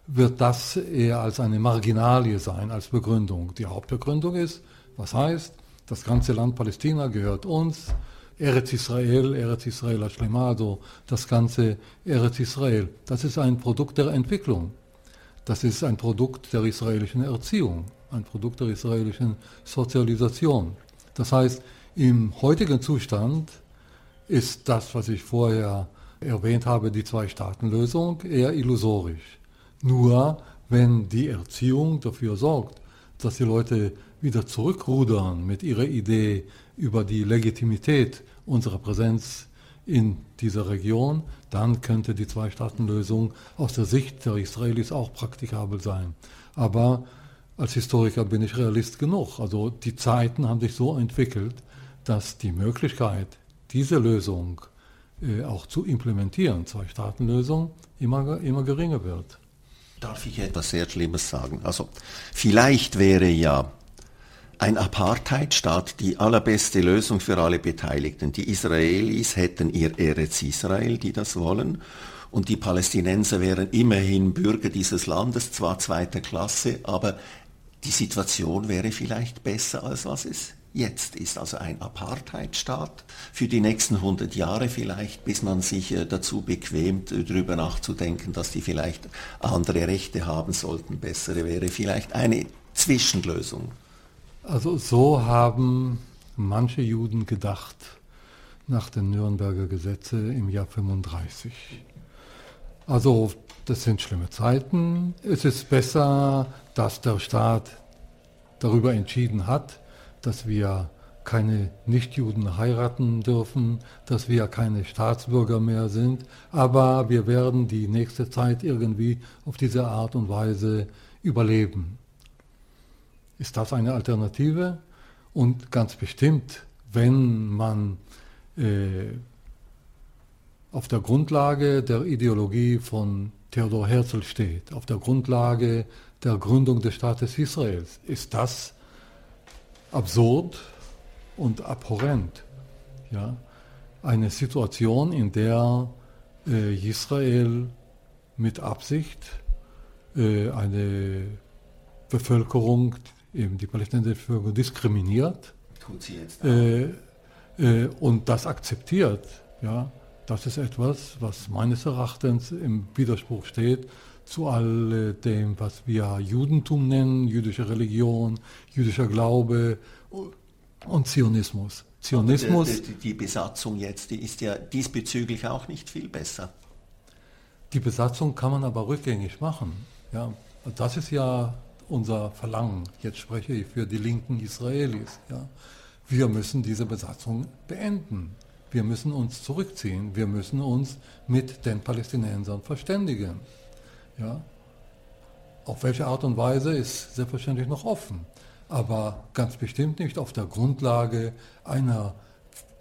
wird das eher als eine Marginalie sein, als Begründung. Die Hauptbegründung ist, was heißt, das ganze Land Palästina gehört uns, Eretz Israel, Eretz Israel Ashlema, das ganze Eretz Israel. Das ist ein Produkt der Entwicklung. Das ist ein Produkt der israelischen Erziehung, ein Produkt der israelischen Sozialisation. Das heißt, im heutigen Zustand ist das, was ich vorher erwähnt habe, die Zwei-Staaten-Lösung, eher illusorisch. Nur wenn die Erziehung dafür sorgt, dass die Leute wieder zurückrudern mit ihrer Idee über die Legitimität unserer Präsenz in dieser Region, dann könnte die Zwei-Staaten-Lösung aus der Sicht der Israelis auch praktikabel sein. Aber als Historiker bin ich Realist genug. Also die Zeiten haben sich so entwickelt, dass die Möglichkeit, diese Lösung äh, auch zu implementieren, Zwei-Staaten-Lösung, immer, immer geringer wird. Darf ich etwas sehr Schlimmes sagen? Also vielleicht wäre ja ein Apartheidstaat die allerbeste Lösung für alle Beteiligten. Die Israelis hätten ihr Eretz Israel, die das wollen, und die Palästinenser wären immerhin Bürger dieses Landes, zwar zweiter Klasse, aber die Situation wäre vielleicht besser, als was es jetzt ist also ein Apartheidstaat für die nächsten 100 Jahre vielleicht, bis man sich äh, dazu bequemt, äh, darüber nachzudenken, dass die vielleicht andere Rechte haben sollten, bessere wäre vielleicht eine Zwischenlösung. Also so haben manche Juden gedacht nach den Nürnberger Gesetze im Jahr 35. Also das sind schlimme Zeiten. Es ist besser, dass der Staat darüber entschieden hat, dass wir keine Nichtjuden heiraten dürfen, dass wir keine Staatsbürger mehr sind, aber wir werden die nächste Zeit irgendwie auf diese Art und Weise überleben. Ist das eine Alternative? Und ganz bestimmt, wenn man äh, auf der Grundlage der Ideologie von Theodor Herzl steht, auf der Grundlage der Gründung des Staates Israels, ist das absurd und abhorrent. Ja? Eine Situation, in der äh, Israel mit Absicht äh, eine Bevölkerung, eben die palästinensische Bevölkerung, diskriminiert äh, äh, und das akzeptiert. Ja? Das ist etwas, was meines Erachtens im Widerspruch steht zu all dem, was wir Judentum nennen, jüdische Religion, jüdischer Glaube und Zionismus. Zionismus. Die, die, die Besatzung jetzt, die ist ja diesbezüglich auch nicht viel besser. Die Besatzung kann man aber rückgängig machen. Ja, das ist ja unser Verlangen. Jetzt spreche ich für die linken Israelis. Ja. Wir müssen diese Besatzung beenden. wir müssen uns zurückziehen, wir müssen uns mit den Palästinensern verständigen. Ja? Auf welche Art und Weise ist selbstverständlich noch offen, aber ganz bestimmt nicht auf der Grundlage einer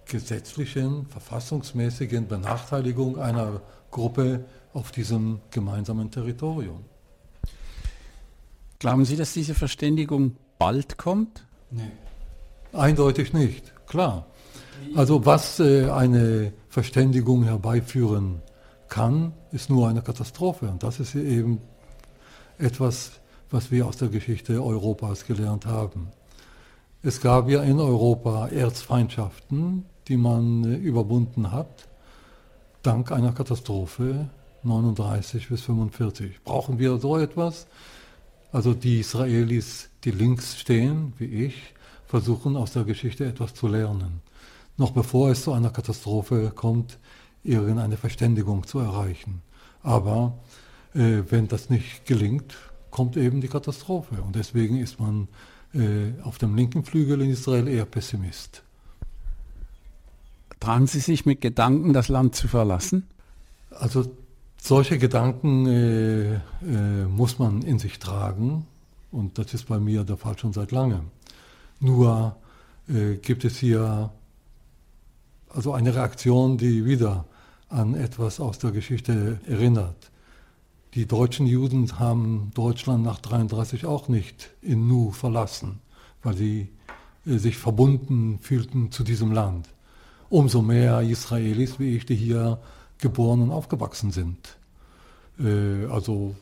gesetzlichen, verfassungsmäßigen Benachteiligung einer Gruppe auf diesem gemeinsamen Territorium. Glauben Sie, dass diese Verständigung bald kommt? Nee. Eindeutig nicht, klar. Also was äh, eine Verständigung herbeiführen kann, ist nur eine Katastrophe. Und das ist eben etwas, was wir aus der Geschichte Europas gelernt haben. Es gab ja in Europa Erzfeindschaften, die man äh, überwunden hat, dank einer Katastrophe 39 bis 45. Brauchen wir so etwas? Also die Israelis, die links stehen, wie ich, versuchen aus der Geschichte etwas zu lernen. Noch bevor es zu einer Katastrophe kommt, irgendeine Verständigung zu erreichen. Aber äh, wenn das nicht gelingt, kommt eben die Katastrophe. Und deswegen ist man äh, auf dem linken Flügel in Israel eher Pessimist. Tragen Sie sich mit Gedanken, das Land zu verlassen? Also solche Gedanken äh, äh, muss man in sich tragen und das ist bei mir der Fall schon seit langem. Nur äh, gibt es hier also eine Reaktion, die wieder an etwas aus der Geschichte erinnert. Die deutschen Juden haben Deutschland nach 1933 auch nicht in Nu verlassen, weil sie äh, sich verbunden fühlten zu diesem Land. Umso mehr Israelis wie ich, die hier geboren und aufgewachsen sind. Äh, also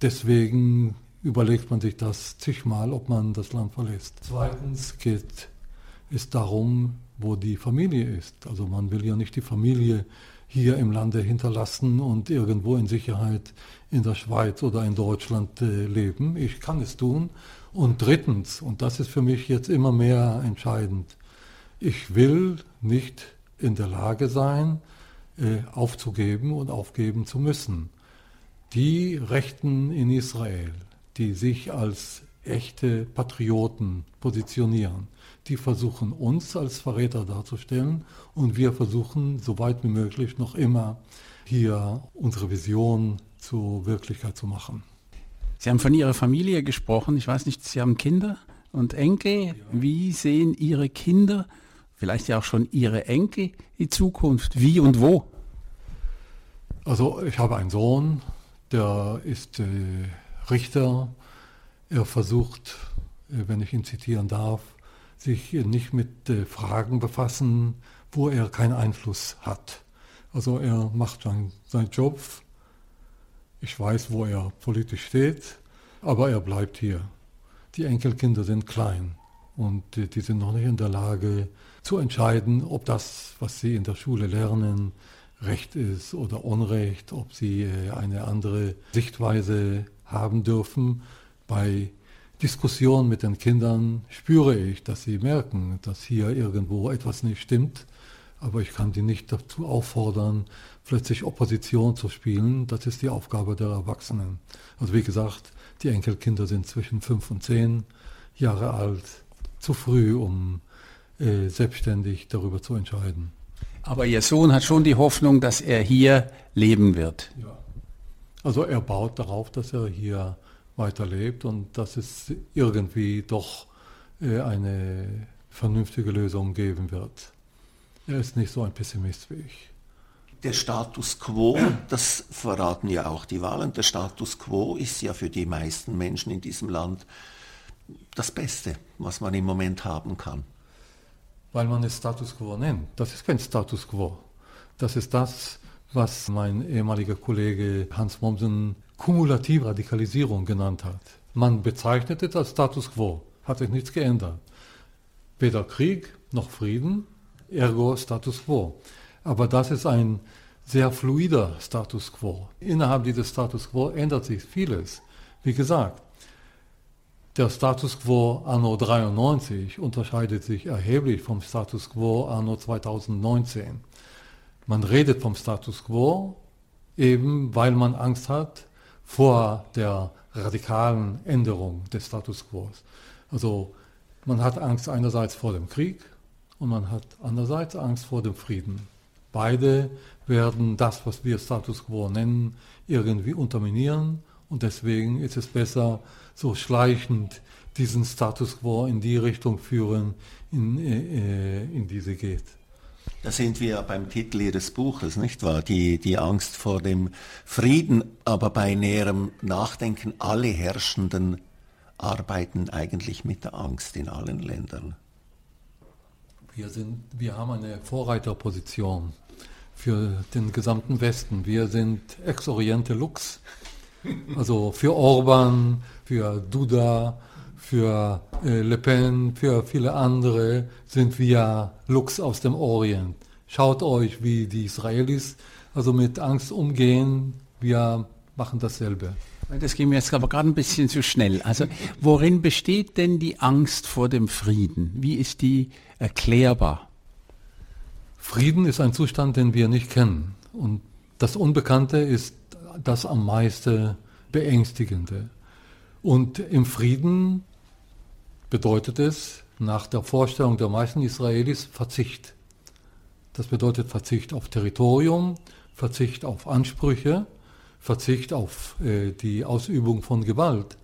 deswegen überlegt man sich das zigmal, ob man das Land verlässt. Zweitens geht es darum, wo die Familie ist. Also man will ja nicht die Familie hier im Lande hinterlassen und irgendwo in Sicherheit in der Schweiz oder in Deutschland äh, leben. Ich kann es tun. Und drittens, und das ist für mich jetzt immer mehr entscheidend, ich will nicht in der Lage sein, äh, aufzugeben und aufgeben zu müssen. Die Rechten in Israel, die sich als echte Patrioten positionieren, die versuchen uns als Verräter darzustellen und wir versuchen so weit wie möglich noch immer hier unsere Vision zur Wirklichkeit zu machen. Sie haben von Ihrer Familie gesprochen. Ich weiß nicht, Sie haben Kinder und Enkel. Wie sehen Ihre Kinder, vielleicht ja auch schon Ihre Enkel, die Zukunft? Wie und wo? Also ich habe einen Sohn, der ist äh, Richter. Er versucht, äh, wenn ich ihn zitieren darf, sich nicht mit äh, Fragen befassen, wo er keinen Einfluss hat. Also er macht sein, seinen Job. Ich weiß, wo er politisch steht, aber er bleibt hier. Die Enkelkinder sind klein und die, die sind noch nicht in der Lage zu entscheiden, ob das, was sie in der Schule lernen, Recht ist oder Unrecht, ob sie äh, eine andere Sichtweise haben dürfen. Bei Diskussionen mit den Kindern spüre ich, dass sie merken, dass hier irgendwo etwas nicht stimmt, aber ich kann die nicht dazu auffordern, plötzlich Opposition zu spielen. Das ist die Aufgabe der Erwachsenen. Also wie gesagt, die Enkelkinder sind zwischen fünf und zehn Jahre alt, zu früh, um äh, selbstständig darüber zu entscheiden. Aber Ihr Sohn hat schon die Hoffnung, dass er hier leben wird. Ja. Also er baut darauf, dass er hier weiterlebt und dass es irgendwie doch äh, eine vernünftige Lösung geben wird. Er ist nicht so ein Pessimist wie ich. Der Status quo, das verraten ja auch die Wahlen, der Status quo ist ja für die meisten Menschen in diesem Land das Beste, was man im Moment haben kann. Weil man es Status quo nennt. Das ist kein Status quo. Das ist das, was mein ehemaliger Kollege Hans Mommsen kumulative Radikalisierung genannt hat. Man bezeichnet es als Status quo, hat sich nichts geändert. Weder Krieg noch Frieden, ergo Status quo. Aber das ist ein sehr fluider Status quo. Innerhalb dieses Status quo ändert sich vieles. Wie gesagt, der Status quo anno 93 unterscheidet sich erheblich vom Status quo anno 2019. Man redet vom Status quo eben, weil man Angst hat, vor der radikalen Änderung des Status quo. Also man hat Angst einerseits vor dem Krieg und man hat andererseits Angst vor dem Frieden. Beide werden das, was wir Status quo nennen, irgendwie unterminieren und deswegen ist es besser, so schleichend diesen Status quo in die Richtung führen, in, äh, in die sie geht. Da sind wir beim Titel Ihres Buches, nicht wahr? Die, die Angst vor dem Frieden, aber bei näherem Nachdenken, alle Herrschenden arbeiten eigentlich mit der Angst in allen Ländern. Wir, sind, wir haben eine Vorreiterposition für den gesamten Westen. Wir sind Ex-Oriente Lux, also für Orban, für Duda, für äh, Le Pen, für viele andere sind wir Lux aus dem Orient. Schaut euch, wie die Israelis also mit Angst umgehen. Wir machen dasselbe. Das ging mir jetzt aber gerade ein bisschen zu schnell. Also worin besteht denn die Angst vor dem Frieden? Wie ist die erklärbar? Frieden ist ein Zustand, den wir nicht kennen. Und das Unbekannte ist das am meisten Beängstigende. Und im Frieden bedeutet es nach der Vorstellung der meisten Israelis Verzicht. Das bedeutet Verzicht auf Territorium, Verzicht auf Ansprüche, Verzicht auf äh, die Ausübung von Gewalt.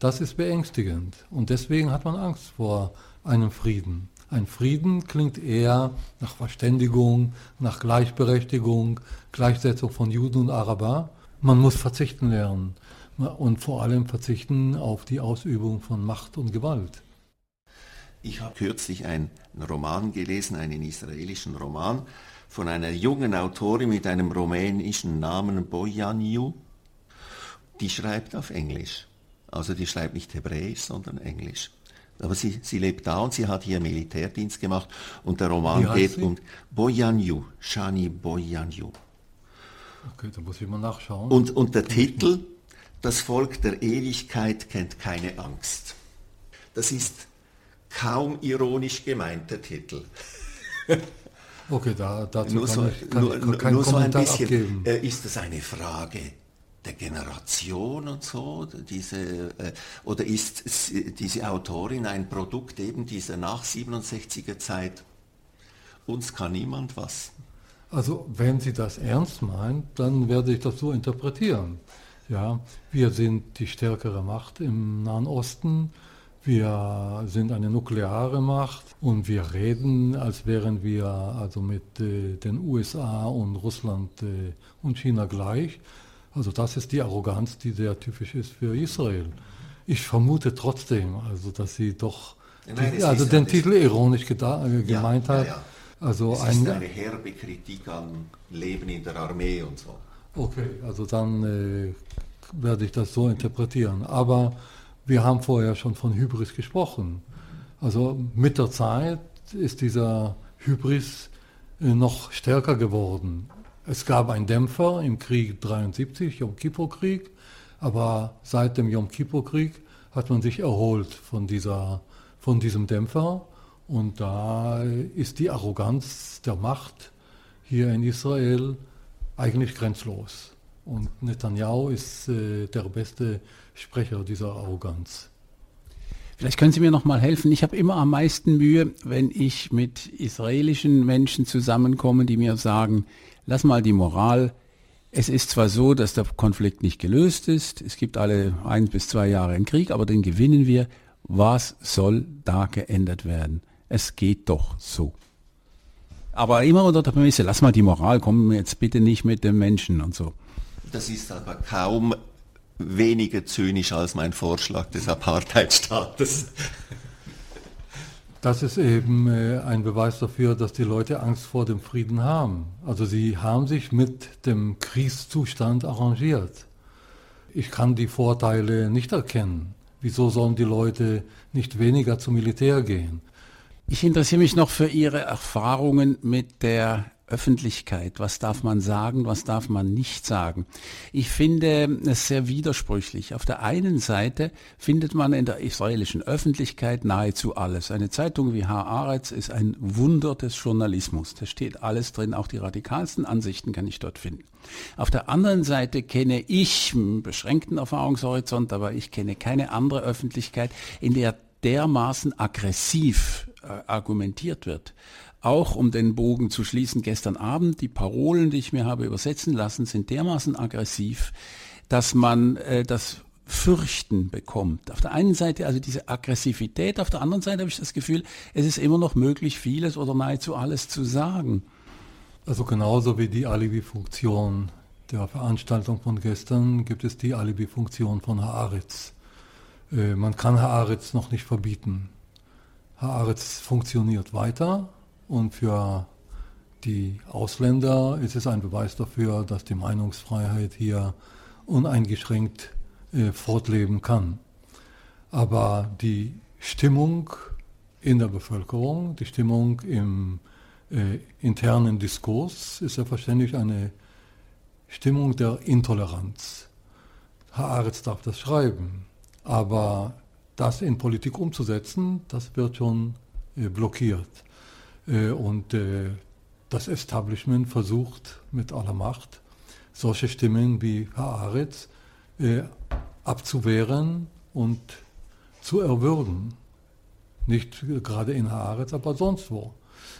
Das ist beängstigend und deswegen hat man Angst vor einem Frieden. Ein Frieden klingt eher nach Verständigung, nach Gleichberechtigung, Gleichsetzung von Juden und Araber. Man muss verzichten lernen und vor allem verzichten auf die Ausübung von Macht und Gewalt. Ich habe kürzlich einen Roman gelesen, einen israelischen Roman von einer jungen Autorin mit einem rumänischen Namen Boyaniu. Die schreibt auf Englisch. Also die schreibt nicht Hebräisch, sondern Englisch. Aber sie, sie lebt da und sie hat hier Militärdienst gemacht und der Roman geht sie? um Boyanyu, Shani Boyanyu. Okay, da muss ich mal nachschauen. Und, und der Titel, Das Volk der Ewigkeit kennt keine Angst. Das ist kaum ironisch gemeint, der Titel. Okay, da, dazu nur kann so, ich, kann nur, ich nur so ein bisschen, abgeben. Äh, ist das eine Frage der Generation und so, diese, äh, oder ist diese Autorin ein Produkt eben dieser nach 67er Zeit? Uns kann niemand was. Also wenn sie das ernst meint, dann werde ich das so interpretieren. Ja, wir sind die stärkere Macht im Nahen Osten wir sind eine nukleare Macht und wir reden, als wären wir also mit äh, den USA und Russland äh, und China gleich. Also das ist die Arroganz, die sehr typisch ist für Israel. Ich vermute trotzdem, also dass sie doch Nein, die, also den Titel ironisch äh, gemeint ja, hat. Ja, ja. Also es ein, ist eine herbe Kritik an Leben in der Armee und so. Okay, also dann werde ich das so interpretieren. Aber wir haben vorher schon von Hybris gesprochen. Also mit der Zeit ist dieser Hybris äh, noch stärker geworden. Es gab einen Dämpfer im Krieg 73, Yom Kippur-Krieg, aber seit dem Yom Kippur-Krieg hat man sich erholt von, dieser, von diesem Dämpfer und da ist die Arroganz der Macht hier in Israel eigentlich grenzlos. Und Netanyahu ist äh, der beste Sprecher dieser Arroganz. Vielleicht können Sie mir noch mal helfen. Ich habe immer am meisten Mühe, wenn ich mit israelischen Menschen zusammenkomme, die mir sagen, lass mal die Moral. Es ist zwar so, dass der Konflikt nicht gelöst ist. Es gibt alle ein bis zwei Jahre einen Krieg, aber den gewinnen wir. Was soll da geändert werden? Es geht doch so. Aber immer unter der Prämisse, lass mal die Moral, kommen jetzt bitte nicht mit dem Menschen und so. Das ist aber kaum weniger zynisch als mein Vorschlag des Apartheidstaates. Das ist eben äh, ein Beweis dafür, dass die Leute Angst vor dem Frieden haben. Also sie haben sich mit dem Kriegszustand arrangiert. Ich kann die Vorteile nicht erkennen. Wieso sollen die Leute nicht weniger zum Militär gehen? Ich interessiere mich noch für Ihre Erfahrungen mit der Öffentlichkeit. Was darf man sagen, was darf man nicht sagen? Ich finde es sehr widersprüchlich. Auf der einen Seite findet man in der israelischen Öffentlichkeit nahezu alles. Eine Zeitung wie Haaretz ist ein Wunder des Journalismus. Da steht alles drin, auch die radikalsten Ansichten kann ich dort finden. Auf der anderen Seite kenne ich, einen beschränkten Erfahrungshorizont, aber ich kenne keine andere Öffentlichkeit, in der dermaßen aggressiv äh, argumentiert wird. Auch um den Bogen zu schließen, gestern Abend, die Parolen, die ich mir habe übersetzen lassen, sind dermaßen aggressiv, dass man äh, das Fürchten bekommt. Auf der einen Seite also diese Aggressivität, auf der anderen Seite habe ich das Gefühl, es ist immer noch möglich, vieles oder nahezu alles zu sagen. Also genauso wie die Alibi-Funktion der Veranstaltung von gestern gibt es die Alibi-Funktion von Haaretz. Äh, man kann Haaretz noch nicht verbieten. Haaretz funktioniert weiter und für die Ausländer ist es ein Beweis dafür, dass die Meinungsfreiheit hier uneingeschränkt äh, fortleben kann. Aber die Stimmung in der Bevölkerung, die Stimmung im äh, internen Diskurs ist selbstverständlich eine Stimmung der Intoleranz. Herr Aretz darf das schreiben, aber das in Politik umzusetzen, das wird schon äh, blockiert. Äh, und äh, das Establishment versucht mit aller Macht, solche Stimmen wie Herr Aretz äh, abzuwehren und zu erwürgen. Nicht gerade in Haaretz, aber sonst wo.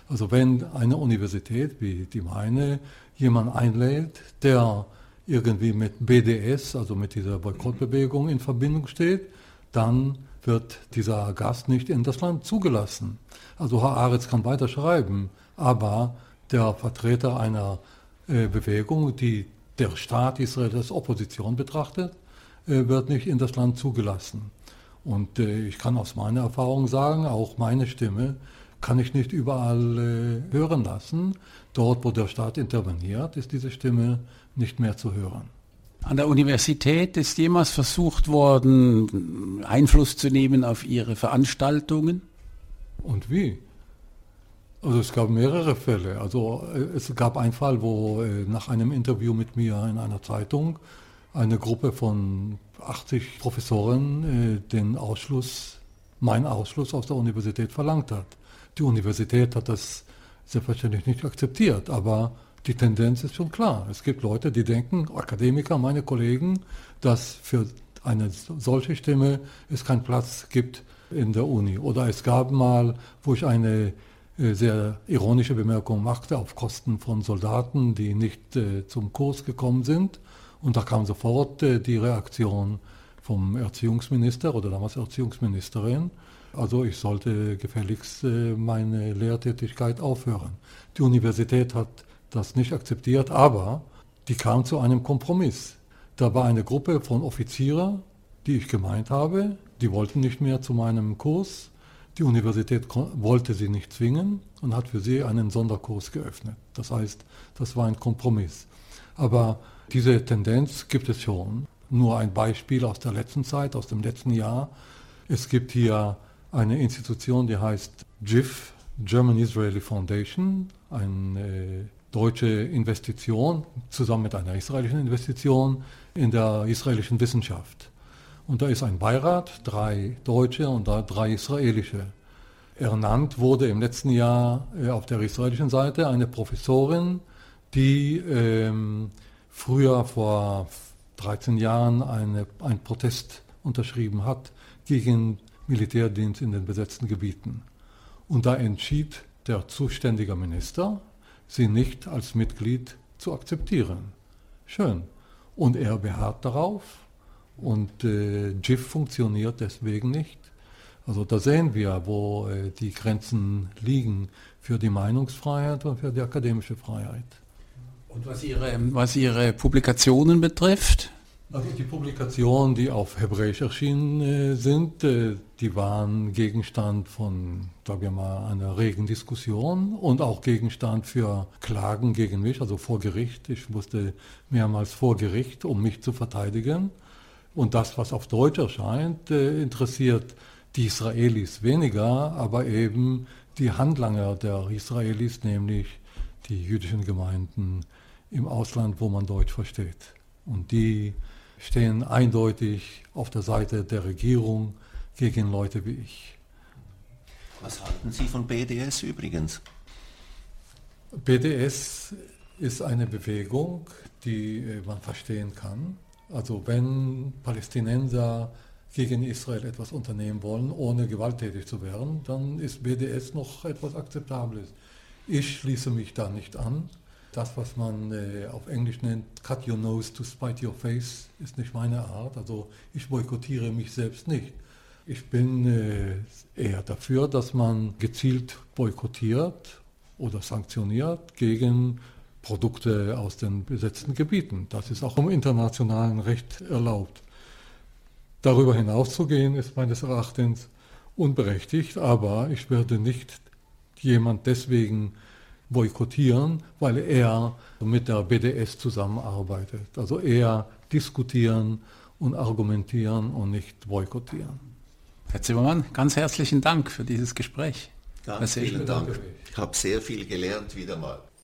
Also wenn eine Universität wie die meine jemand einlädt, der irgendwie mit BDS, also mit dieser Boykottbewegung in Verbindung steht, dann wird dieser Gast nicht in das Land zugelassen. Also Herr Aretz kann weiter schreiben, aber der Vertreter einer äh, Bewegung, die der Staat Israel als Opposition betrachtet, äh, wird nicht in das Land zugelassen. Und äh, ich kann aus meiner Erfahrung sagen, auch meine Stimme kann ich nicht überall äh, hören lassen. Dort, wo der Staat interveniert, ist diese Stimme nicht mehr zu hören. An der Universität ist jemals versucht worden, Einfluss zu nehmen auf Ihre Veranstaltungen? Und wie? Also es gab mehrere Fälle. Also äh, es gab einen Fall, wo äh, nach einem Interview mit mir in einer Zeitung eine Gruppe von 80 Professoren äh, den Ausschluss, meinen Ausschluss aus der Universität verlangt hat. Die Universität hat das selbstverständlich nicht akzeptiert, aber die Tendenz ist schon klar. Es gibt Leute, die denken, Akademiker, meine Kollegen, dass für eine solche Stimme es keinen Platz gibt in der Uni. Oder es gab mal, wo ich eine äh, sehr ironische Bemerkung machte auf Kosten von Soldaten, die nicht äh, zum Kurs gekommen sind. Und da kam sofort äh, die Reaktion vom Erziehungsminister oder damals Erziehungsministerin, also ich sollte gefälligst meine Lehrtätigkeit aufhören. Die Universität hat das nicht akzeptiert, aber die kam zu einem Kompromiss. Da war eine Gruppe von Offizieren, die ich gemeint habe, die wollten nicht mehr zu meinem Kurs. Die Universität wollte sie nicht zwingen und hat für sie einen Sonderkurs geöffnet. Das heißt, das war ein Kompromiss. Aber diese Tendenz gibt es schon. Nur ein Beispiel aus der letzten Zeit, aus dem letzten Jahr. Es gibt hier eine Institution, die heißt GIF, German Israeli Foundation, eine deutsche Investition zusammen mit einer israelischen Investition in der israelischen Wissenschaft. Und da ist ein Beirat, drei Deutsche und drei israelische. Ernannt wurde im letzten Jahr äh, auf der israelischen Seite eine Professorin, die ähm, früher vor 13 Jahren eine, einen Protest unterschrieben hat gegen Militärdienst in den besetzten Gebieten. Und da entschied der zuständige Minister, sie nicht als Mitglied zu akzeptieren. Schön. Und er beharrt darauf und äh, GIF funktioniert deswegen nicht. Also da sehen wir, wo äh, die Grenzen liegen für die Meinungsfreiheit und für die akademische Freiheit. Und was Ihre, was Ihre Publikationen betrifft? Also die Publikationen, die auf Hebräisch erschienen äh, sind, äh, die waren Gegenstand von, sagen wir mal, einer regen Diskussion und auch Gegenstand für Klagen gegen mich, also vor Gericht. Ich musste mehrmals vor Gericht, um mich zu verteidigen. Und das, was auf Deutsch erscheint, äh, interessiert die Israelis weniger, aber eben die Handlanger der Israelis, nämlich die jüdischen Gemeinden im Ausland, wo man Deutsch versteht. Und die stehen eindeutig auf der Seite der Regierung gegen Leute wie ich. Was halten Sie von BDS übrigens? BDS ist eine Bewegung, die äh, man verstehen kann. Also wenn Palästinenser gegen Israel etwas unternehmen wollen, ohne gewalttätig zu werden, dann ist BDS noch etwas Akzeptables. Ich schließe mich da nicht an. Das, was man äh, auf Englisch nennt, cut your nose to spite your face, ist nicht meine Art. Also ich boykottiere mich selbst nicht. Ich bin äh, eher dafür, dass man gezielt boykottiert oder sanktioniert gegen Produkte aus den besetzten Gebieten. Das ist auch im internationalen Recht erlaubt. Darüber hinauszugehen ist meines Erachtens unberechtigt, aber ich werde nicht jemand deswegen boykottieren, weil er mit der BDS zusammenarbeitet. Also eher diskutieren und argumentieren und nicht boykottieren. Herr Zimmermann, ganz herzlichen Dank für dieses Gespräch. Ganz vielen Dank. Ich habe sehr viel gelernt wieder mal.